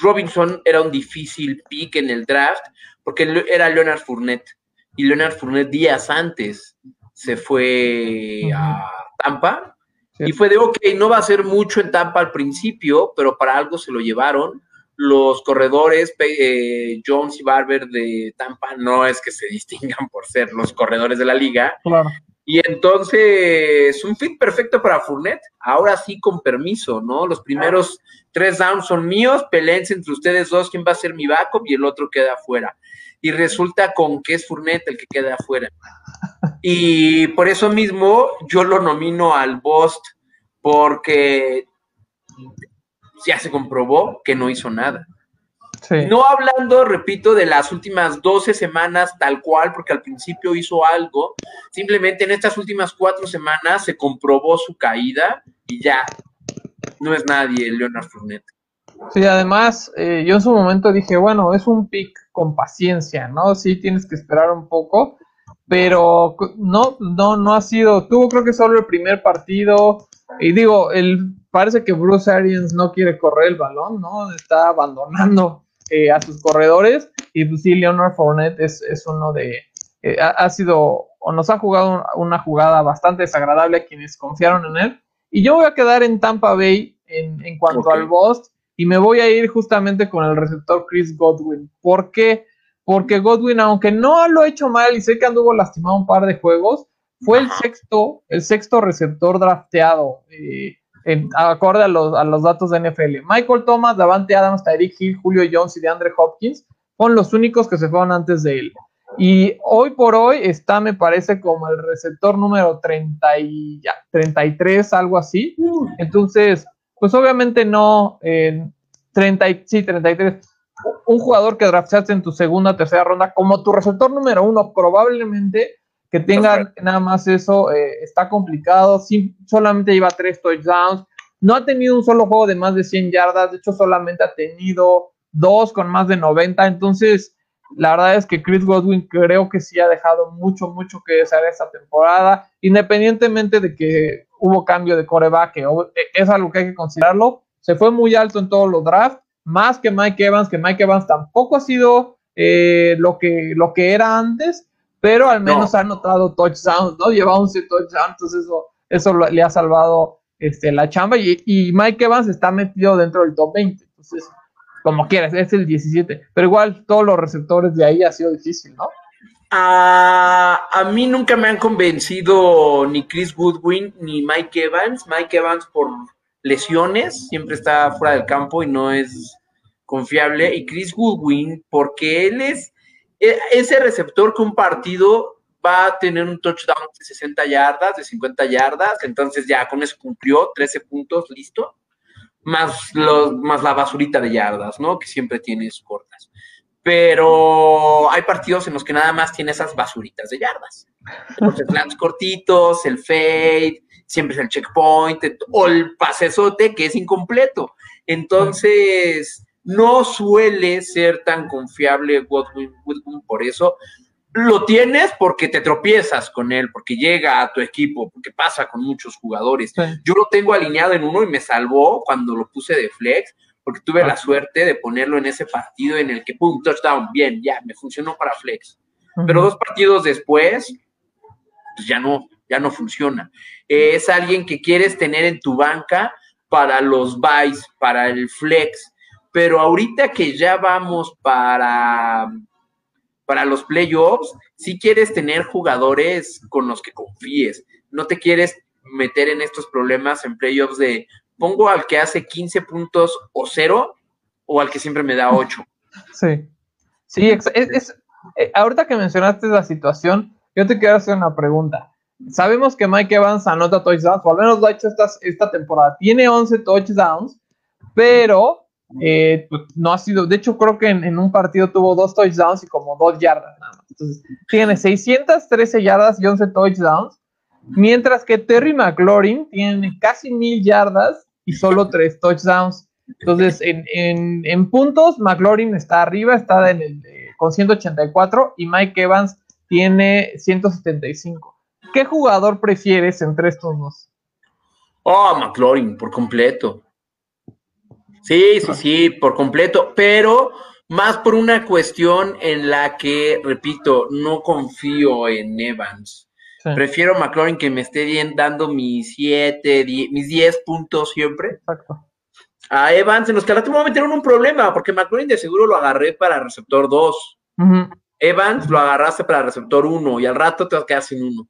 Robinson era un difícil pick en el draft porque era Leonard Fournette y Leonard Fournette días antes se fue a Tampa y fue de, ok, no va a ser mucho en Tampa al principio, pero para algo se lo llevaron. Los corredores eh, Jones y Barber de Tampa no es que se <laughs> distingan por ser los corredores de la liga. Claro. Y entonces, un fit perfecto para Fournette. Ahora sí, con permiso, ¿no? Los primeros tres downs son míos, peleense entre ustedes dos quién va a ser mi backup y el otro queda afuera. Y resulta con que es Fournette el que queda afuera. Y por eso mismo yo lo nomino al Bost, porque ya se comprobó que no hizo nada. No hablando, repito, de las últimas 12 semanas tal cual, porque al principio hizo algo, simplemente en estas últimas cuatro semanas se comprobó su caída y ya, no es nadie Leonard Fournette. Sí, además, eh, yo en su momento dije, bueno, es un pick con paciencia, ¿no? Sí, tienes que esperar un poco, pero no, no, no ha sido, tuvo creo que solo el primer partido, y digo, el, parece que Bruce Arians no quiere correr el balón, ¿no? Está abandonando eh, a sus corredores. Y pues sí, Leonard Fournette es, uno de. Eh, ha, sido o nos ha jugado una jugada bastante desagradable a quienes confiaron en él. Y yo voy a quedar en Tampa Bay en, cuanto al boss y me voy a ir justamente con el receptor Chris Godwin. ¿Por qué? Porque Godwin, aunque no lo ha hecho mal y sé que anduvo lastimado un par de juegos, fue el sexto, el sexto receptor drafteado. Eh, acorde a los, a los datos de NFL. Michael Thomas, Davante Adams, Tyreek Hill, Julio Jones y DeAndre Hopkins son los únicos que se fueron antes de él. Y hoy por hoy está, me parece, como el receptor número 30 y, ya, 33, algo así. Entonces, pues obviamente no, en 30, sí, 33. Un jugador que draftaste en tu segunda tercera ronda como tu receptor número uno, probablemente que tengan nada más eso eh, está complicado. solamente lleva tres touchdowns. No ha tenido un solo juego de más de 100 yardas. De hecho, solamente ha tenido dos con más de 90. Entonces, la verdad es que Chris Godwin creo que sí ha dejado mucho, mucho que desear esta temporada. Independientemente de que hubo cambio de coreback, que es algo que hay que considerarlo. Se fue muy alto en todos los drafts. Más que Mike Evans, que Mike Evans tampoco ha sido eh, lo, que, lo que era antes pero al menos ha anotado touchdowns, ¿no? Lleva 11 touchdowns, entonces eso, eso le ha salvado este, la chamba. Y, Mike Evans está metido dentro del top 20, entonces, como quieras, es el 17. Pero igual todos los receptores de ahí ha sido difícil, ¿no? A, a mí nunca me han convencido ni Chris Goodwin ni Mike Evans. Mike Evans por lesiones, siempre está fuera del campo y no es confiable. Y Chris Goodwin porque él es ese receptor que un partido va a tener un touchdown de 60 yardas, de 50 yardas, entonces ya con eso cumplió 13 puntos, listo, más la basurita de yardas, ¿no? Que siempre tienes cortas. Pero hay partidos en los que nada más tiene esas basuritas de yardas. Los slants cortitos, el fade, siempre es el checkpoint, o el pasesote que es incompleto. Entonces, no suele ser tan confiable Godwin, por eso. Lo tienes porque te tropiezas con él, porque llega a tu equipo, porque pasa con muchos jugadores. Yo lo tengo alineado en uno y me salvó cuando lo puse de flex, porque tuve la suerte de ponerlo en ese partido en el que, pum, touchdown, bien, ya, me funcionó para flex. Pero dos partidos después, pues ya no, ya no funciona. es alguien que quieres tener en tu banca para los buys, para el flex, pero ahorita que ya vamos para, para los playoffs, si quieres tener jugadores con los que confíes, no te quieres meter en estos problemas en playoffs de pongo al que hace 15 puntos o cero o al que siempre me da 8. Sí, sí, es, eh, ahorita que mencionaste la situación, yo te quiero hacer una pregunta. Sabemos que Mike Evans anota touchdowns, o al menos lo ha hecho esta, esta temporada. Tiene 11 touchdowns, pero eh, no ha sido, de hecho creo que en, un partido tuvo dos touchdowns y como dos yardas nada más. Entonces, tiene 613 yardas y 11 touchdowns, mientras que Terry McLaurin tiene casi mil yardas y solo <laughs> tres touchdowns. Entonces, en, puntos, McLaurin está arriba, está en el, con 184 y Mike Evans tiene 175. ¿Qué jugador prefieres entre estos dos? Oh, McLaurin, por completo Sí, sí, sí, por completo, pero más por una cuestión en la que, repito, no confío en Evans. Prefiero McLaurin que me esté bien dando mis 7, mis 10 puntos siempre. Exacto. A Evans, en los que al rato me voy a meter en un problema, porque McLaurin de seguro lo agarré para receptor 2. Evans lo agarraste para receptor 1 y al rato te vas a quedar sin uno.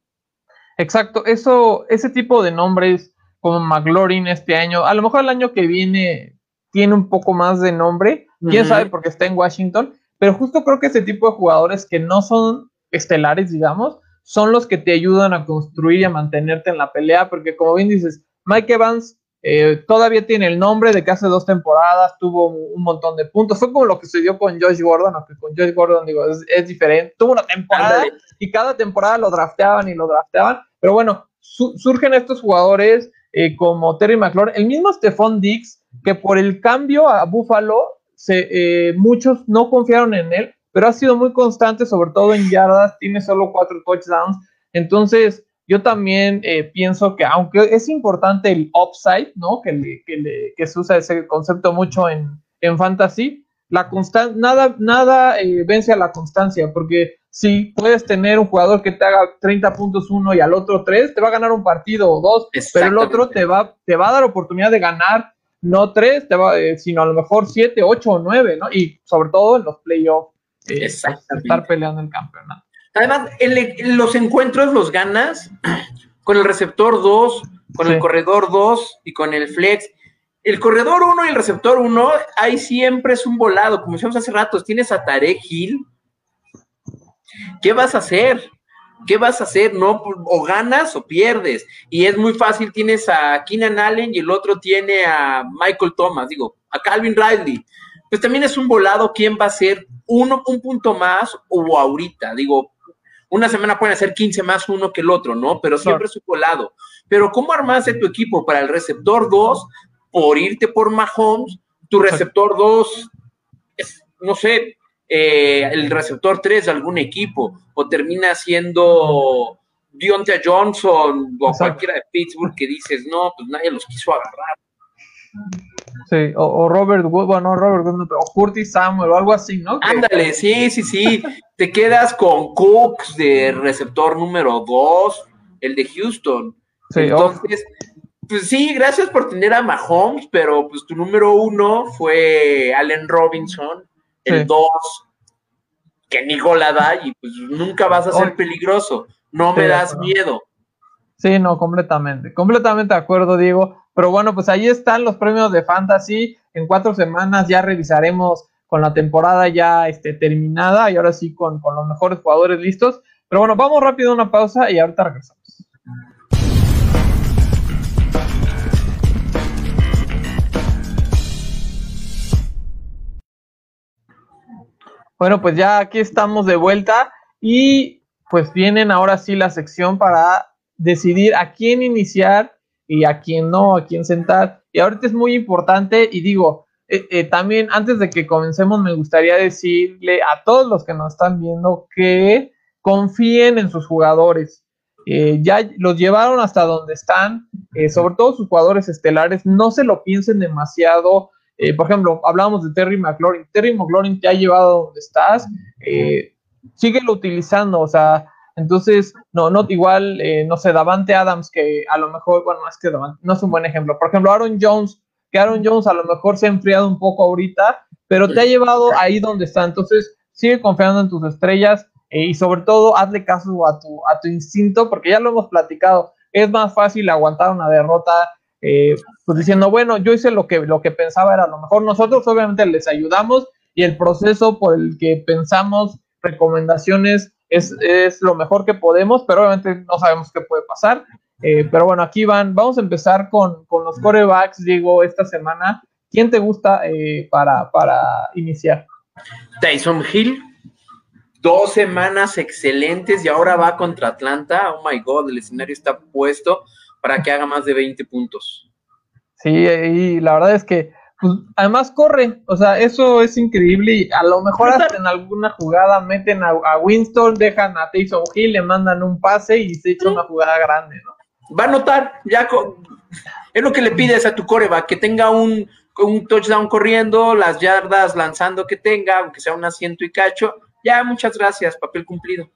Exacto, eso, ese tipo de nombres como McLaurin este año, a lo mejor el año que viene tiene un poco más de nombre, quién sabe porque está en Washington, pero justo creo que ese tipo de jugadores que no son estelares, digamos, son los que te ayudan a construir y a mantenerte en la pelea, porque como bien dices, Mike Evans eh, todavía tiene el nombre de que hace dos temporadas tuvo un montón de puntos. Fue como lo que sucedió con Josh Gordon, aunque con Josh Gordon digo, es, diferente. Tuvo una temporada y cada temporada lo drafteaban y lo drafteaban. Pero bueno, surgen estos jugadores eh, como Terry McLaurin, el mismo Stephon Dix, que por el cambio a Buffalo, se, eh, muchos no confiaron en él, pero ha sido muy constante, sobre todo en yardas, tiene solo cuatro touchdowns. Entonces, yo también eh, pienso que aunque es importante el upside, ¿no? Que, que, se usa ese concepto mucho en, en fantasy, la constan nada, nada eh, vence a la constancia, porque si puedes tener un jugador que te haga 30 puntos uno y al otro tres, te va a ganar un partido o dos, pero el otro te va, te va a dar oportunidad de ganar no tres, te va, eh, sino a lo mejor siete, ocho o nueve, ¿no? Y sobre todo en los playoffs, estar peleando el campeonato. Además, en, los encuentros los ganas con el receptor 2, con el corredor 2 y con el flex. El corredor 1 y el receptor 1, ahí siempre es un volado. Como decíamos hace rato, tienes a Tarek Hill. ¿Qué vas a hacer? ¿Qué vas a hacer? No, o ganas o pierdes. Y es muy fácil, tienes a Keenan Allen y el otro tiene a Michael Thomas, digo, a Calvin Riley. Pues también es un volado quién va a ser uno, un punto más o ahorita. Digo, una semana pueden hacer 15 más uno que el otro, ¿no? Pero siempre es un colado. Pero ¿cómo armaste tu equipo para el receptor 2 por irte por Mahomes? Tu receptor 2, no sé, eh, el receptor 3 de algún equipo, o termina siendo Deontay Johnson o cualquiera de Pittsburgh que dices, no, pues nadie los quiso agarrar. Sí, o, Robert Wood, bueno, Robert o Curtis Samuel o algo así, ¿no? Ándale, sí, sí, sí. Te quedas con Cooks de receptor número 2, el de Houston. Sí, Entonces, pues sí, gracias por tener a Mahomes, pero pues tu número uno fue Allen Robinson, el 2, que ni gola da y pues nunca vas a ser peligroso. No me das miedo. Sí, no, completamente. Completamente de acuerdo, Diego. Pero bueno, pues ahí están los premios de Fantasy. En cuatro semanas ya revisaremos con la temporada ya este, terminada y ahora sí con, los mejores jugadores listos. Pero bueno, vamos rápido a una pausa y ahorita regresamos. Bueno, pues ya aquí estamos de vuelta y pues vienen ahora sí la sección para decidir a quién iniciar y a quién no, a quién sentar. Y ahorita es muy importante y digo, eh, eh, también antes de que comencemos me gustaría decirle a todos los que nos están viendo que confíen en sus jugadores. Eh, ya los llevaron hasta donde están, sobre todo sus jugadores estelares, no se lo piensen demasiado. Por ejemplo, hablábamos de Terry McLaurin. Terry McLaurin te ha llevado donde estás, síguelo utilizando, o sea, entonces, no, no, igual, eh, no sé, Davante Adams, que a lo mejor, bueno, es que Davante, no es un buen ejemplo. Por ejemplo, Aaron Jones, que Aaron Jones a lo mejor se ha enfriado un poco ahorita, pero te ha llevado ahí donde está. Entonces, sigue confiando en tus estrellas eh, y sobre todo hazle caso a tu, a tu instinto, porque ya lo hemos platicado. Es más fácil aguantar una derrota, eh, pues diciendo, bueno, yo hice lo que, lo que pensaba era lo mejor. Nosotros obviamente les ayudamos y el proceso por el que pensamos recomendaciones es, lo mejor que podemos, pero obviamente no sabemos qué puede pasar. Eh, pero bueno, aquí van, vamos a empezar con, los corebacks, Diego, esta semana. ¿Quién te gusta eh, para, para iniciar? Tyson Hill, dos semanas excelentes y ahora va contra Atlanta. Oh my God, el escenario está puesto para que haga más de 20 puntos. Sí, y la verdad es que pues, además corre, o sea, eso es increíble y a lo mejor hasta en alguna jugada meten a, Winston, dejan a Taysom Hill, le mandan un pase y se echa una jugada grande, ¿no? Va a notar, ya es lo que le pides a tu coreback, que tenga un un touchdown corriendo, las yardas lanzando que tenga, aunque sea un asiento y cacho. Ya, muchas gracias, papel cumplido.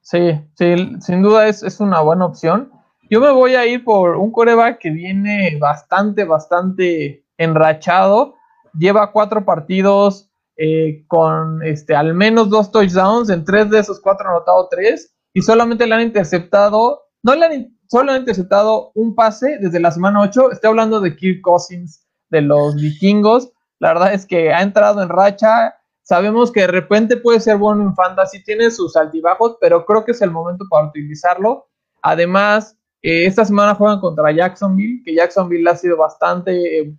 Sí, sí, sin duda es, es una buena opción. Yo me voy a ir por un coreback que viene bastante, bastante enrachado. Lleva cuatro partidos eh, con este, al menos dos touchdowns. En tres de esos cuatro ha anotado tres. Y solamente le han interceptado, no le han, solo interceptado un pase desde la semana 8. Estoy hablando de Kirk Cousins de los vikingos. La verdad es que ha entrado en racha. Sabemos que de repente puede ser bueno en fantasy, tiene sus altibajos, pero creo que es el momento para utilizarlo. Además, eh, esta semana juegan contra Jacksonville, que Jacksonville ha sido bastante, eh,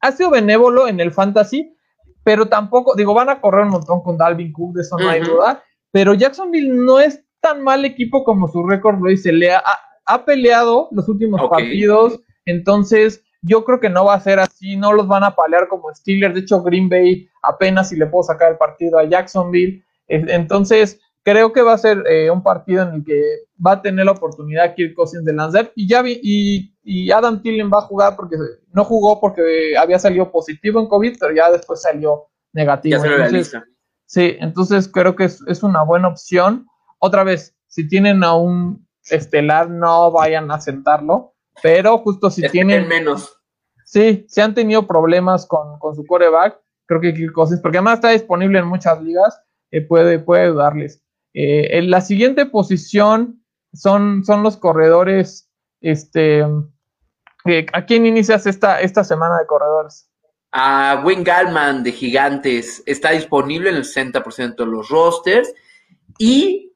ha sido benévolo en el fantasy, pero tampoco, digo, van a correr un montón con Dalvin Cook, de eso no hay duda, pero Jacksonville no es tan mal equipo como su récord lo dice, le ha, ha peleado los últimos partidos, entonces yo creo que no va a ser así, no los van a palear como Steelers, de hecho Green Bay apenas si le puedo sacar el partido a Jacksonville, entonces creo que va a ser eh, un partido en el que va a tener la oportunidad Kirk Cousins de lanzar y ya y, Adam Tillen va a jugar porque no jugó porque había salido positivo en COVID, pero ya después salió negativo. sí, entonces creo que es, una buena opción. Otra vez, si tienen a un estelar, no vayan a sentarlo, pero justo si tienen menos. Sí, si han tenido problemas con, su coreback, creo que Kirk Cousins, porque además está disponible en muchas ligas, eh, puede, puede ayudarles. Eh, en la siguiente posición son, son los corredores. Este, eh, ¿A quién inicias esta, esta semana de corredores? A Wayne Gallman de Gigantes está disponible en el 60% de los rosters y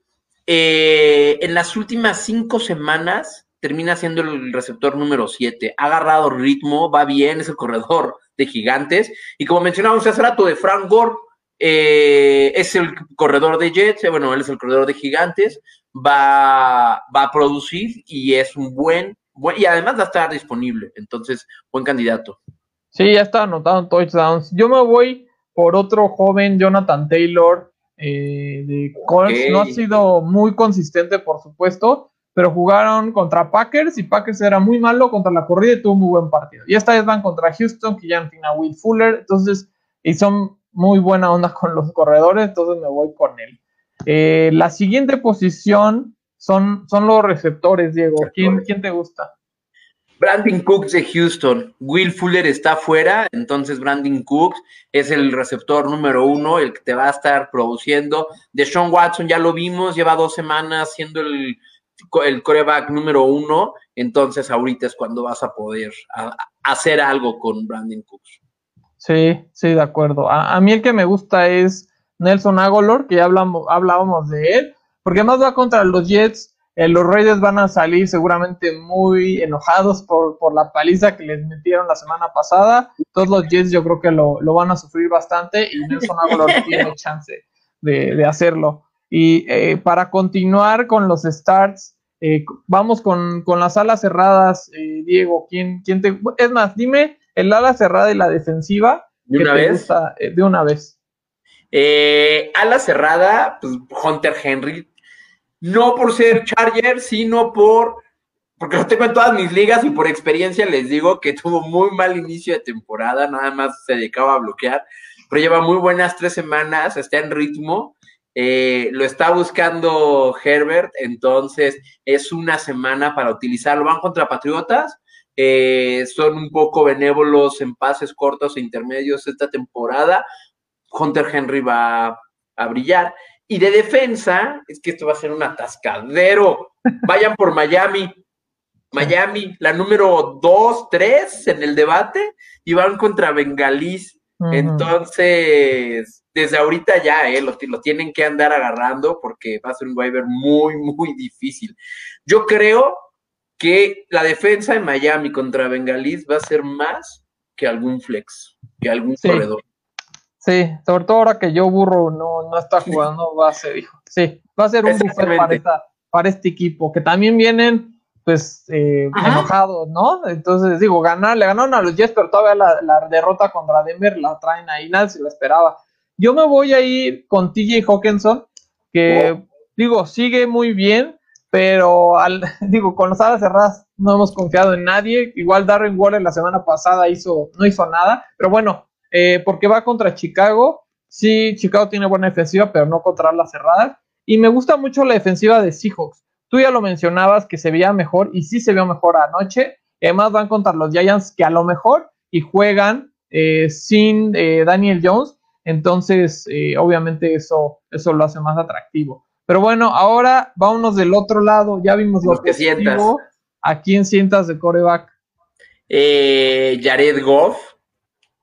eh, en las últimas cinco semanas termina siendo el receptor número 7. Ha agarrado ritmo, va bien, es el corredor de Gigantes y como mencionamos hace rato de Frank Gore, eh, es el corredor de Jets, bueno, él es el corredor de Gigantes, va, va a producir y es un buen, buen, y además va a estar disponible, entonces, buen candidato. Sí, ya está anotado en touchdowns. Yo me voy por otro joven, Jonathan Taylor, eh, de Colts. No ha sido muy consistente, por supuesto, pero jugaron contra Packers y Packers era muy malo contra la corrida y tuvo un muy buen partido. Y esta vez van contra Houston, que ya tiene a Will Fuller, entonces, y son muy buena onda con los corredores, entonces me voy con él. Eh, la siguiente posición son, son los receptores, Diego. ¿Quién, ¿Quién te gusta? Brandon Cooks de Houston. Will Fuller está fuera, entonces Brandon Cooks es el receptor número uno, el que te va a estar produciendo. De Sean Watson ya lo vimos, lleva dos semanas siendo el, el coreback número uno, entonces ahorita es cuando vas a poder hacer algo con Brandon Cooks. Sí, sí, de acuerdo. A, mí el que me gusta es Nelson Agolor, que ya hablamos, hablábamos de él, porque además va contra los Jets. Eh, los Raiders van a salir seguramente muy enojados por, por, la paliza que les metieron la semana pasada. Todos los Jets yo creo que lo, lo van a sufrir bastante y Nelson Agolor <laughs> tiene chance de, de hacerlo. Y eh, para continuar con los starts, eh, vamos con, con, las alas cerradas, Diego. ¿quién, ¿Quién te.? Es más, dime el ala cerrada y la defensiva. ¿De una vez? Eh, de una vez. Eh, ala cerrada, pues Hunter Henry. No por ser Charger, sino por. Porque lo tengo en todas mis ligas y por experiencia les digo que <laughs> tuvo muy mal inicio de temporada, nada más se dedicaba a bloquear, pero lleva muy buenas tres semanas, está en ritmo. Eh, lo está buscando Herbert, entonces es una semana para utilizarlo. Van contra Patriotas, eh, son un poco benévolos en pases cortos e intermedios esta temporada. Hunter Henry va a brillar. Y de defensa, es que esto va a ser un atascadero. Vayan por Miami. Miami, la número 2, 3 en el debate, y van contra Bengalís. Entonces, desde ahorita ya, eh, lo, lo, tienen que andar agarrando porque va a ser un waiver muy, muy difícil. Yo creo que la defensa en Miami contra Bengalís va a ser más que algún flex, que algún corredor. Sí, sobre todo ahora que yo burro no, no está jugando, va a ser, sí, va a ser un buffet para, para este equipo, que también vienen pues eh, enojados, ¿no? Entonces digo, ganar, le ganaron a los Jets, pero todavía la, derrota contra Denver la traen ahí, nadie se lo esperaba. Yo me voy a ir con TJ Hawkinson, que digo, sigue muy bien, pero al, <laughs> digo, con las alas cerradas no hemos confiado en nadie. Igual Darren Waller la semana pasada hizo, no hizo nada, pero bueno, eh, porque va contra Chicago. Sí, Chicago tiene buena defensiva, pero no contra las cerradas. Y me gusta mucho la defensiva de Seahawks. Tú ya lo mencionabas que se veía mejor y sí se vio mejor anoche. Además van contra los Giants que a lo mejor y juegan eh, sin eh, Daniel Jones. Entonces, obviamente eso, eso lo hace más atractivo. Pero bueno, ahora vámonos del otro lado. Ya vimos lo que sientas. ¿A quién sientas de coreback? Eh, Jared Goff,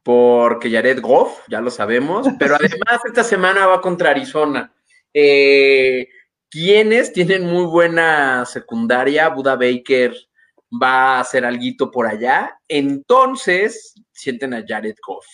porque Jared Goff, ya lo sabemos, pero <laughs> además esta semana va contra Arizona. Eh, ¿Quiénes tienen muy buena secundaria? Buda Baker va a hacer algo por allá. Entonces, sienten a Jared Goff.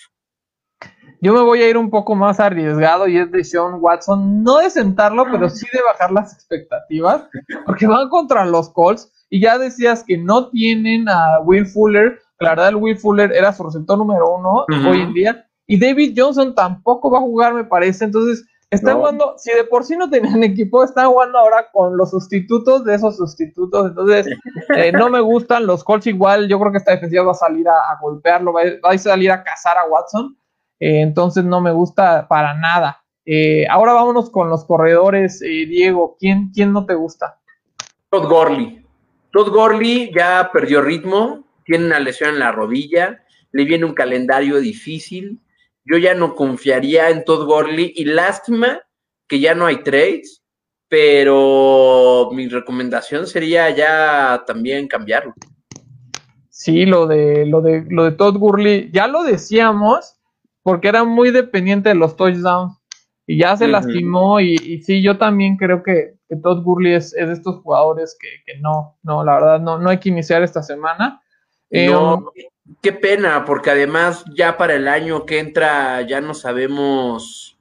Yo me voy a ir un poco más arriesgado y es de Sean Watson, no de sentarlo, pero sí de bajar las expectativas, porque van contra los Colts y ya decías que no tienen a Will Fuller, la verdad el Will Fuller era su receptor número uno hoy en día, y David Johnson tampoco va a jugar, me parece, entonces están jugando, si de por sí no tenían <laughs> equipo, están jugando ahora con los sustitutos de esos sustitutos. Entonces, <laughs> eh, no me gustan los Colts igual. Yo creo que esta defensiva va a salir a, golpearlo, va a, salir a cazar a Watson. Eh, entonces no me gusta para nada. Eh, ahora vámonos con los corredores, eh, Diego, ¿quién, ¿quién no te gusta? Todd Gorley. Todd Gorley ya perdió ritmo, tiene una lesión en la rodilla, le viene un calendario difícil. Yo ya no confiaría en Todd Gorley y lástima que ya no hay trades, pero mi recomendación sería ya también cambiarlo. Sí, lo de lo de lo de Todd Gurley, ya lo decíamos, porque era muy dependiente de los touchdowns y ya se lastimó y, sí, yo también creo que, Todd Gurley es, de estos jugadores que, no, no, la verdad no, no hay que iniciar esta semana. Eh, um, qué pena, porque además ya para el año que entra ya no sabemos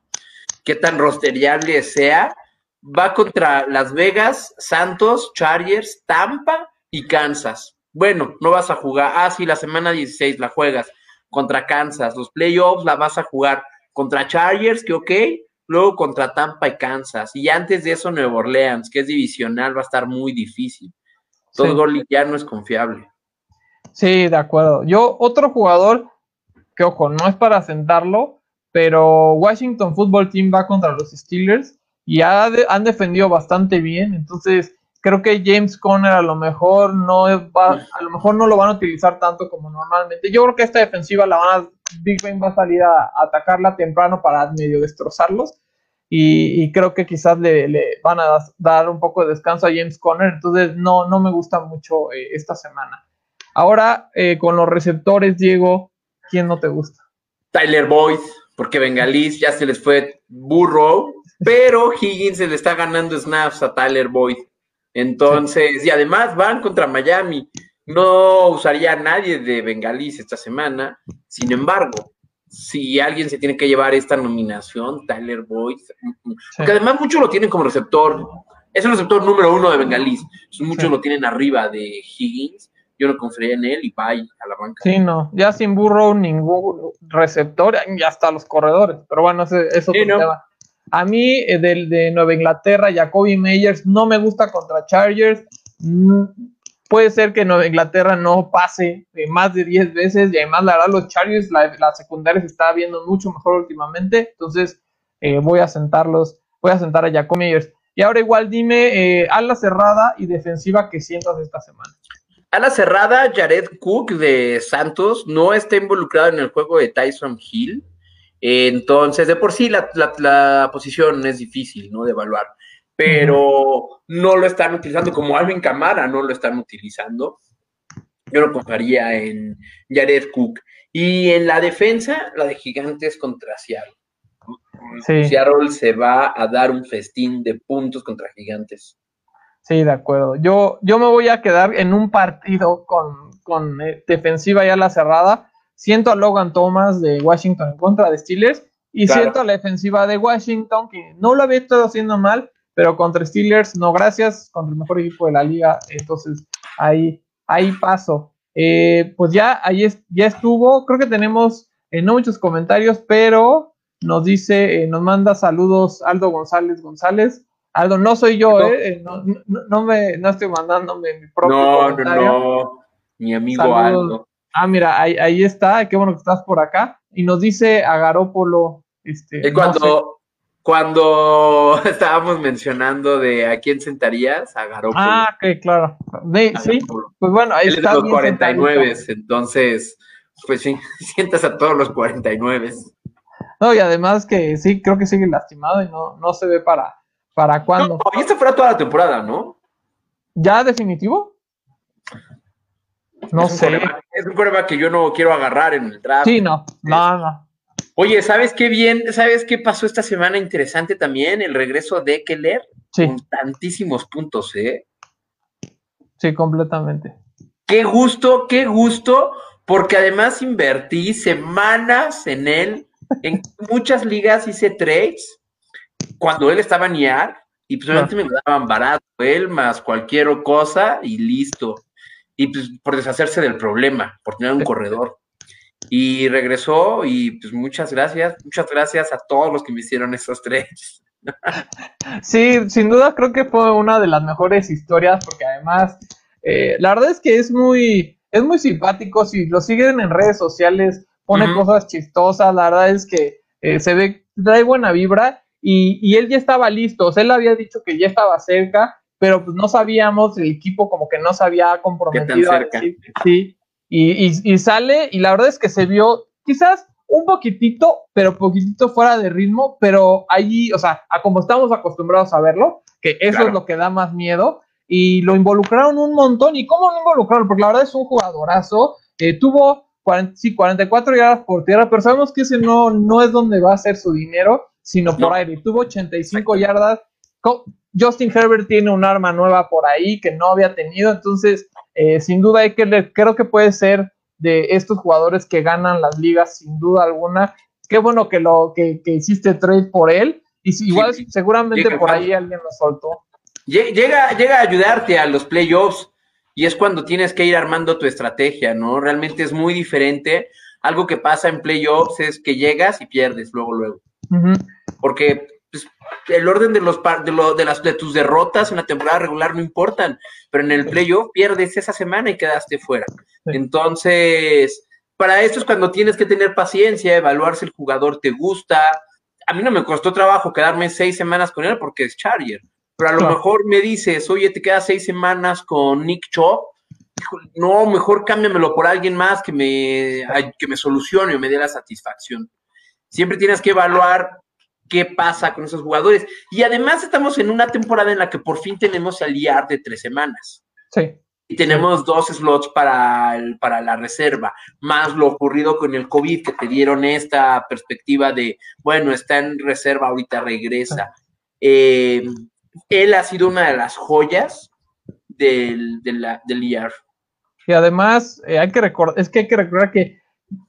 qué tan rosteriable sea. Va contra Las Vegas, Santos, Chargers, Tampa y Kansas. Bueno, no vas a jugar. Ah, sí, la semana 16 la juegas contra Kansas. Los playoffs la vas a jugar contra Chargers, que ok, luego contra Tampa y Kansas. Y antes de eso, Nueva Orleans, que es divisional, va a estar muy difícil. Todo sí. ya no es confiable. Sí, de acuerdo. Yo, otro jugador, que ojo, no es para sentarlo, pero Washington Football Team va contra los Steelers y han defendido bastante bien. Entonces, creo que James Conner a lo mejor no va, a lo mejor no lo van a utilizar tanto como normalmente. Yo creo que esta defensiva la van a, Big Ben va a salir a, atacarla temprano para medio destrozarlos. Y, creo que quizás le, van a dar un poco de descanso a James Conner. Entonces no, no me gusta mucho eh, esta semana. Ahora, eh, con los receptores, Diego, ¿quién no te gusta? Tyler Boyd, porque Bengalis ya se les fue Burrow, pero Higgins se le está ganando snaps a Tyler Boyd. Entonces, y además van contra Miami. No usaría a nadie de Bengalis esta semana. Sin embargo, si alguien se tiene que llevar esta nominación, Tyler Boyd, porque además muchos lo tienen como receptor. Es el receptor número uno de Bengalis. Muchos lo tienen arriba de Higgins. Yo no confiaría en él y vaya a la banca. Sí, no. Ya sin burro, ningún receptor y hasta los corredores. Pero bueno, eso es otro tema. A mí, eh, del de Nueva Inglaterra, Jacoby Meyers no me gusta contra Chargers. Mm, puede ser que Nueva Inglaterra no pase más de 10 veces y además, la verdad, los Chargers, la, secundaria se está viendo mucho mejor últimamente. Entonces, eh, voy a sentarlos, voy a sentar a Jacoby Meyers. Y ahora igual dime, eh, ala cerrada y defensiva que sientas esta semana. Ala cerrada, Jared Cook de Santos no está involucrado en el juego de Tyson Hill. Entonces, de por sí la, posición es difícil, ¿no? De evaluar, pero no lo están utilizando como Alvin Camara, no lo están utilizando. Yo lo confiaría en Jared Cook. Y en la defensa, la de Gigantes contra Seattle. Seattle se va a dar un festín de puntos contra Gigantes. Sí, de acuerdo. Yo, yo me voy a quedar en un partido con, con eh, defensiva ya la cerrada siento a Logan Thomas de Washington en contra de Steelers y siento a la defensiva de Washington que no lo había estado haciendo mal, pero contra Steelers no gracias, contra el mejor equipo de la liga, entonces ahí, ahí paso. Eh, pues ya, ahí ya estuvo, creo que tenemos eh, no muchos comentarios, pero nos dice, eh, nos manda saludos Aldo González González. Aldo, no soy yo, ¿eh? No, no, me, no estoy mandándome mi propio No, no, no, mi amigo Aldo. Ah, mira, ahí, ahí, está, qué bueno que estás por acá. Y nos dice Agarópolo, este... cuando, cuando <laughs> estábamos mencionando de a quién sentarías, a Garópolo. Ah, ok, claro. sí, pues bueno, ahí está. los 49, entonces, pues sí, <laughs> sientas a todos los 49. No, y además que sí, creo que sigue lastimado y no, no se ve para, para cuándo. No, y esto fuera toda la temporada, ¿no? ¿Ya definitivo? No sé. es un prueba que yo no quiero agarrar en el draft. Sí, no, no, no. Oye, ¿sabes qué bien? ¿Sabes qué pasó esta semana interesante también? El regreso de Keller. Sí. Con tantísimos puntos, ¿eh? Sí, completamente. Qué gusto, qué gusto, porque además invertí semanas en él en muchas ligas hice trades cuando él estaba en IAR y pues obviamente me daban barato él más cualquier cosa y listo. Y pues por deshacerse del problema, por tener un corredor. Y regresó y pues muchas gracias, muchas gracias a todos los que me hicieron esos trades. <laughs> Sí, sin duda creo que fue una de las mejores historias porque además eh, la verdad es que es muy, es muy simpático, si lo siguen en redes sociales pone cosas chistosas, la verdad es que eh, se ve, trae buena vibra y, y, él ya estaba listo, o sea, él había dicho que ya estaba cerca, pero pues no sabíamos, el equipo como que no se había comprometido. A sí, y, y, y sale y la verdad es que se vio quizás un poquitito, pero poquitito fuera de ritmo, pero allí, o sea, a como estamos acostumbrados a verlo, que eso es lo que da más miedo, y lo involucraron un montón. ¿Y cómo no involucraron? Porque la verdad es un jugadorazo, eh, tuvo sí, 44 yardas por tierra, pero sabemos que ese no, no es donde va a ser su dinero, sino por aire. Tuvo 85 yardas. Justin Herbert tiene un arma nueva por ahí que no había tenido, entonces eh, sin duda hay que creo que puede ser de estos jugadores que ganan las ligas sin duda alguna. Qué bueno que lo que, hiciste trade por él y si, igual seguramente por ahí alguien lo soltó. Llega, llega a ayudarte a los playoffs y es cuando tienes que ir armando tu estrategia, ¿no? Realmente es muy diferente. Algo que pasa en playoffs es que llegas y pierdes luego, luego. Porque pues, el orden de, los, de, lo, de, las, de tus derrotas en la temporada regular no importan, pero en el playoff pierdes esa semana y quedaste fuera. Entonces, para esto es cuando tienes que tener paciencia, evaluar si el jugador te gusta. A mí no me costó trabajo quedarme seis semanas con él porque es Charger. Pero a lo mejor me dices, oye, te quedas seis semanas con Nick Chop. No, mejor cámbiamelo por alguien más que me, que me solucione o me dé la satisfacción. Siempre tienes que evaluar qué pasa con esos jugadores. Y además estamos en una temporada en la que por fin tenemos el IAR de tres semanas. Sí. Y tenemos dos slots para, para la reserva, más lo ocurrido con el COVID, que te dieron esta perspectiva de, bueno, está en reserva, ahorita regresa. Eh, él ha sido una de las joyas del, del, del IAR. Y además, eh, hay que recordar, es que hay que recordar que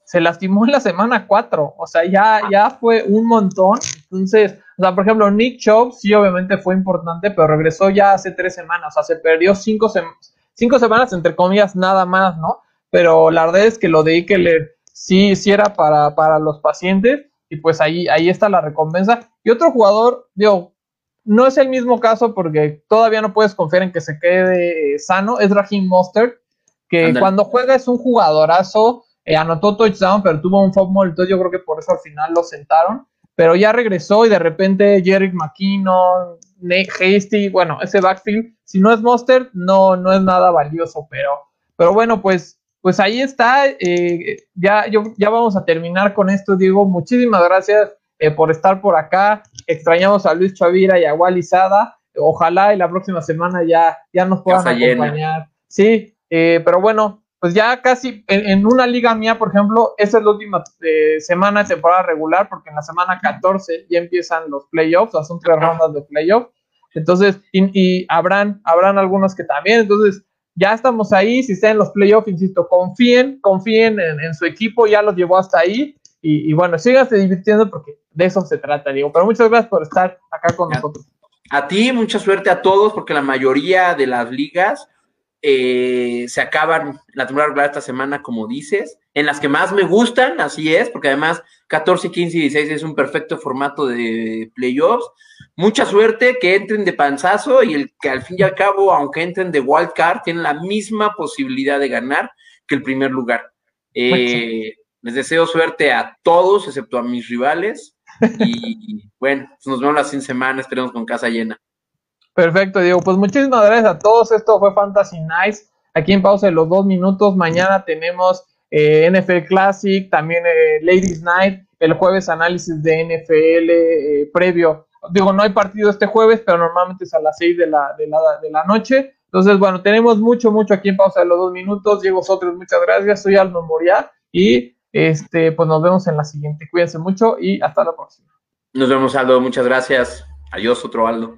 se lastimó en la semana 4, o sea, ya, ya fue un montón. Entonces, o sea, por ejemplo, Nick Chubb sí, obviamente fue importante, pero regresó ya hace tres semanas, o sea, se perdió cinco, cinco semanas, entre comillas, nada más, ¿no? Pero la verdad es que lo de Ikeler sí, sí era para, para los pacientes, y pues ahí, ahí está la recompensa. Y otro jugador, digo, no es el mismo caso porque todavía no puedes confiar en que se quede sano. Es Raheem Mostert, que cuando juega es un jugadorazo. Eh, anotó touchdown, pero tuvo un fumble, entonces yo creo que por eso al final lo sentaron. Pero ya regresó y de repente Jerick McKinnon, Nate Hasty, bueno, ese backfield, si no es Mostert, no, no es nada valioso. Pero, pero bueno, pues, pues ahí está. Eh, ya, yo, ya vamos a terminar con esto, Diego. Muchísimas gracias por estar por acá. Extrañamos a Luis Chavira y a Wally Sada. Ojalá y la próxima semana ya, ya nos puedan acompañar. Sí, eh, pero bueno, pues ya casi en, una liga mía, por ejemplo, esa es la última eh, semana de temporada regular, porque en la semana 14 ya empiezan los playoffs, o son tres rondas de playoffs. Entonces, y, habrán, habrán algunos que también. Entonces, ya estamos ahí. Si están en los playoffs, insisto, confíen, confíen en, su equipo, ya los llevó hasta ahí. Y, y bueno, síganse divirtiendo porque de eso se trata, Diego. Pero muchas gracias por estar acá con nosotros. A ti, mucha suerte a todos, porque la mayoría de las ligas eh, se acaban la temporada regular esta semana, como dices, en las que más me gustan, así es, porque además 14, 15 y 16 es un perfecto formato de playoffs. Mucha suerte, que entren de panzazo y el que al fin y al cabo, aunque entren de wild card, tienen la misma posibilidad de ganar que el primer lugar. Eh, les deseo suerte a todos, excepto a mis rivales. Y bueno, pues nos vemos la fin semana, esperemos con casa llena. Perfecto, Diego. Pues muchísimas gracias a todos. Esto fue Fantasy Nice. Aquí en pausa de los dos minutos. Mañana tenemos eh, NFL Classic, también eh, Ladies Night. El jueves análisis de NFL eh, previo. Digo, no hay partido este jueves, pero normalmente es a las seis de la, de, la, de la noche. Entonces, bueno, tenemos mucho, mucho aquí en pausa de los dos minutos. Diego Sotres, muchas gracias. Soy Aldo Moria y este, pues nos vemos en la siguiente. Cuídense mucho y hasta la próxima. Nos vemos, Aldo. Muchas gracias. Adiós, otro Aldo.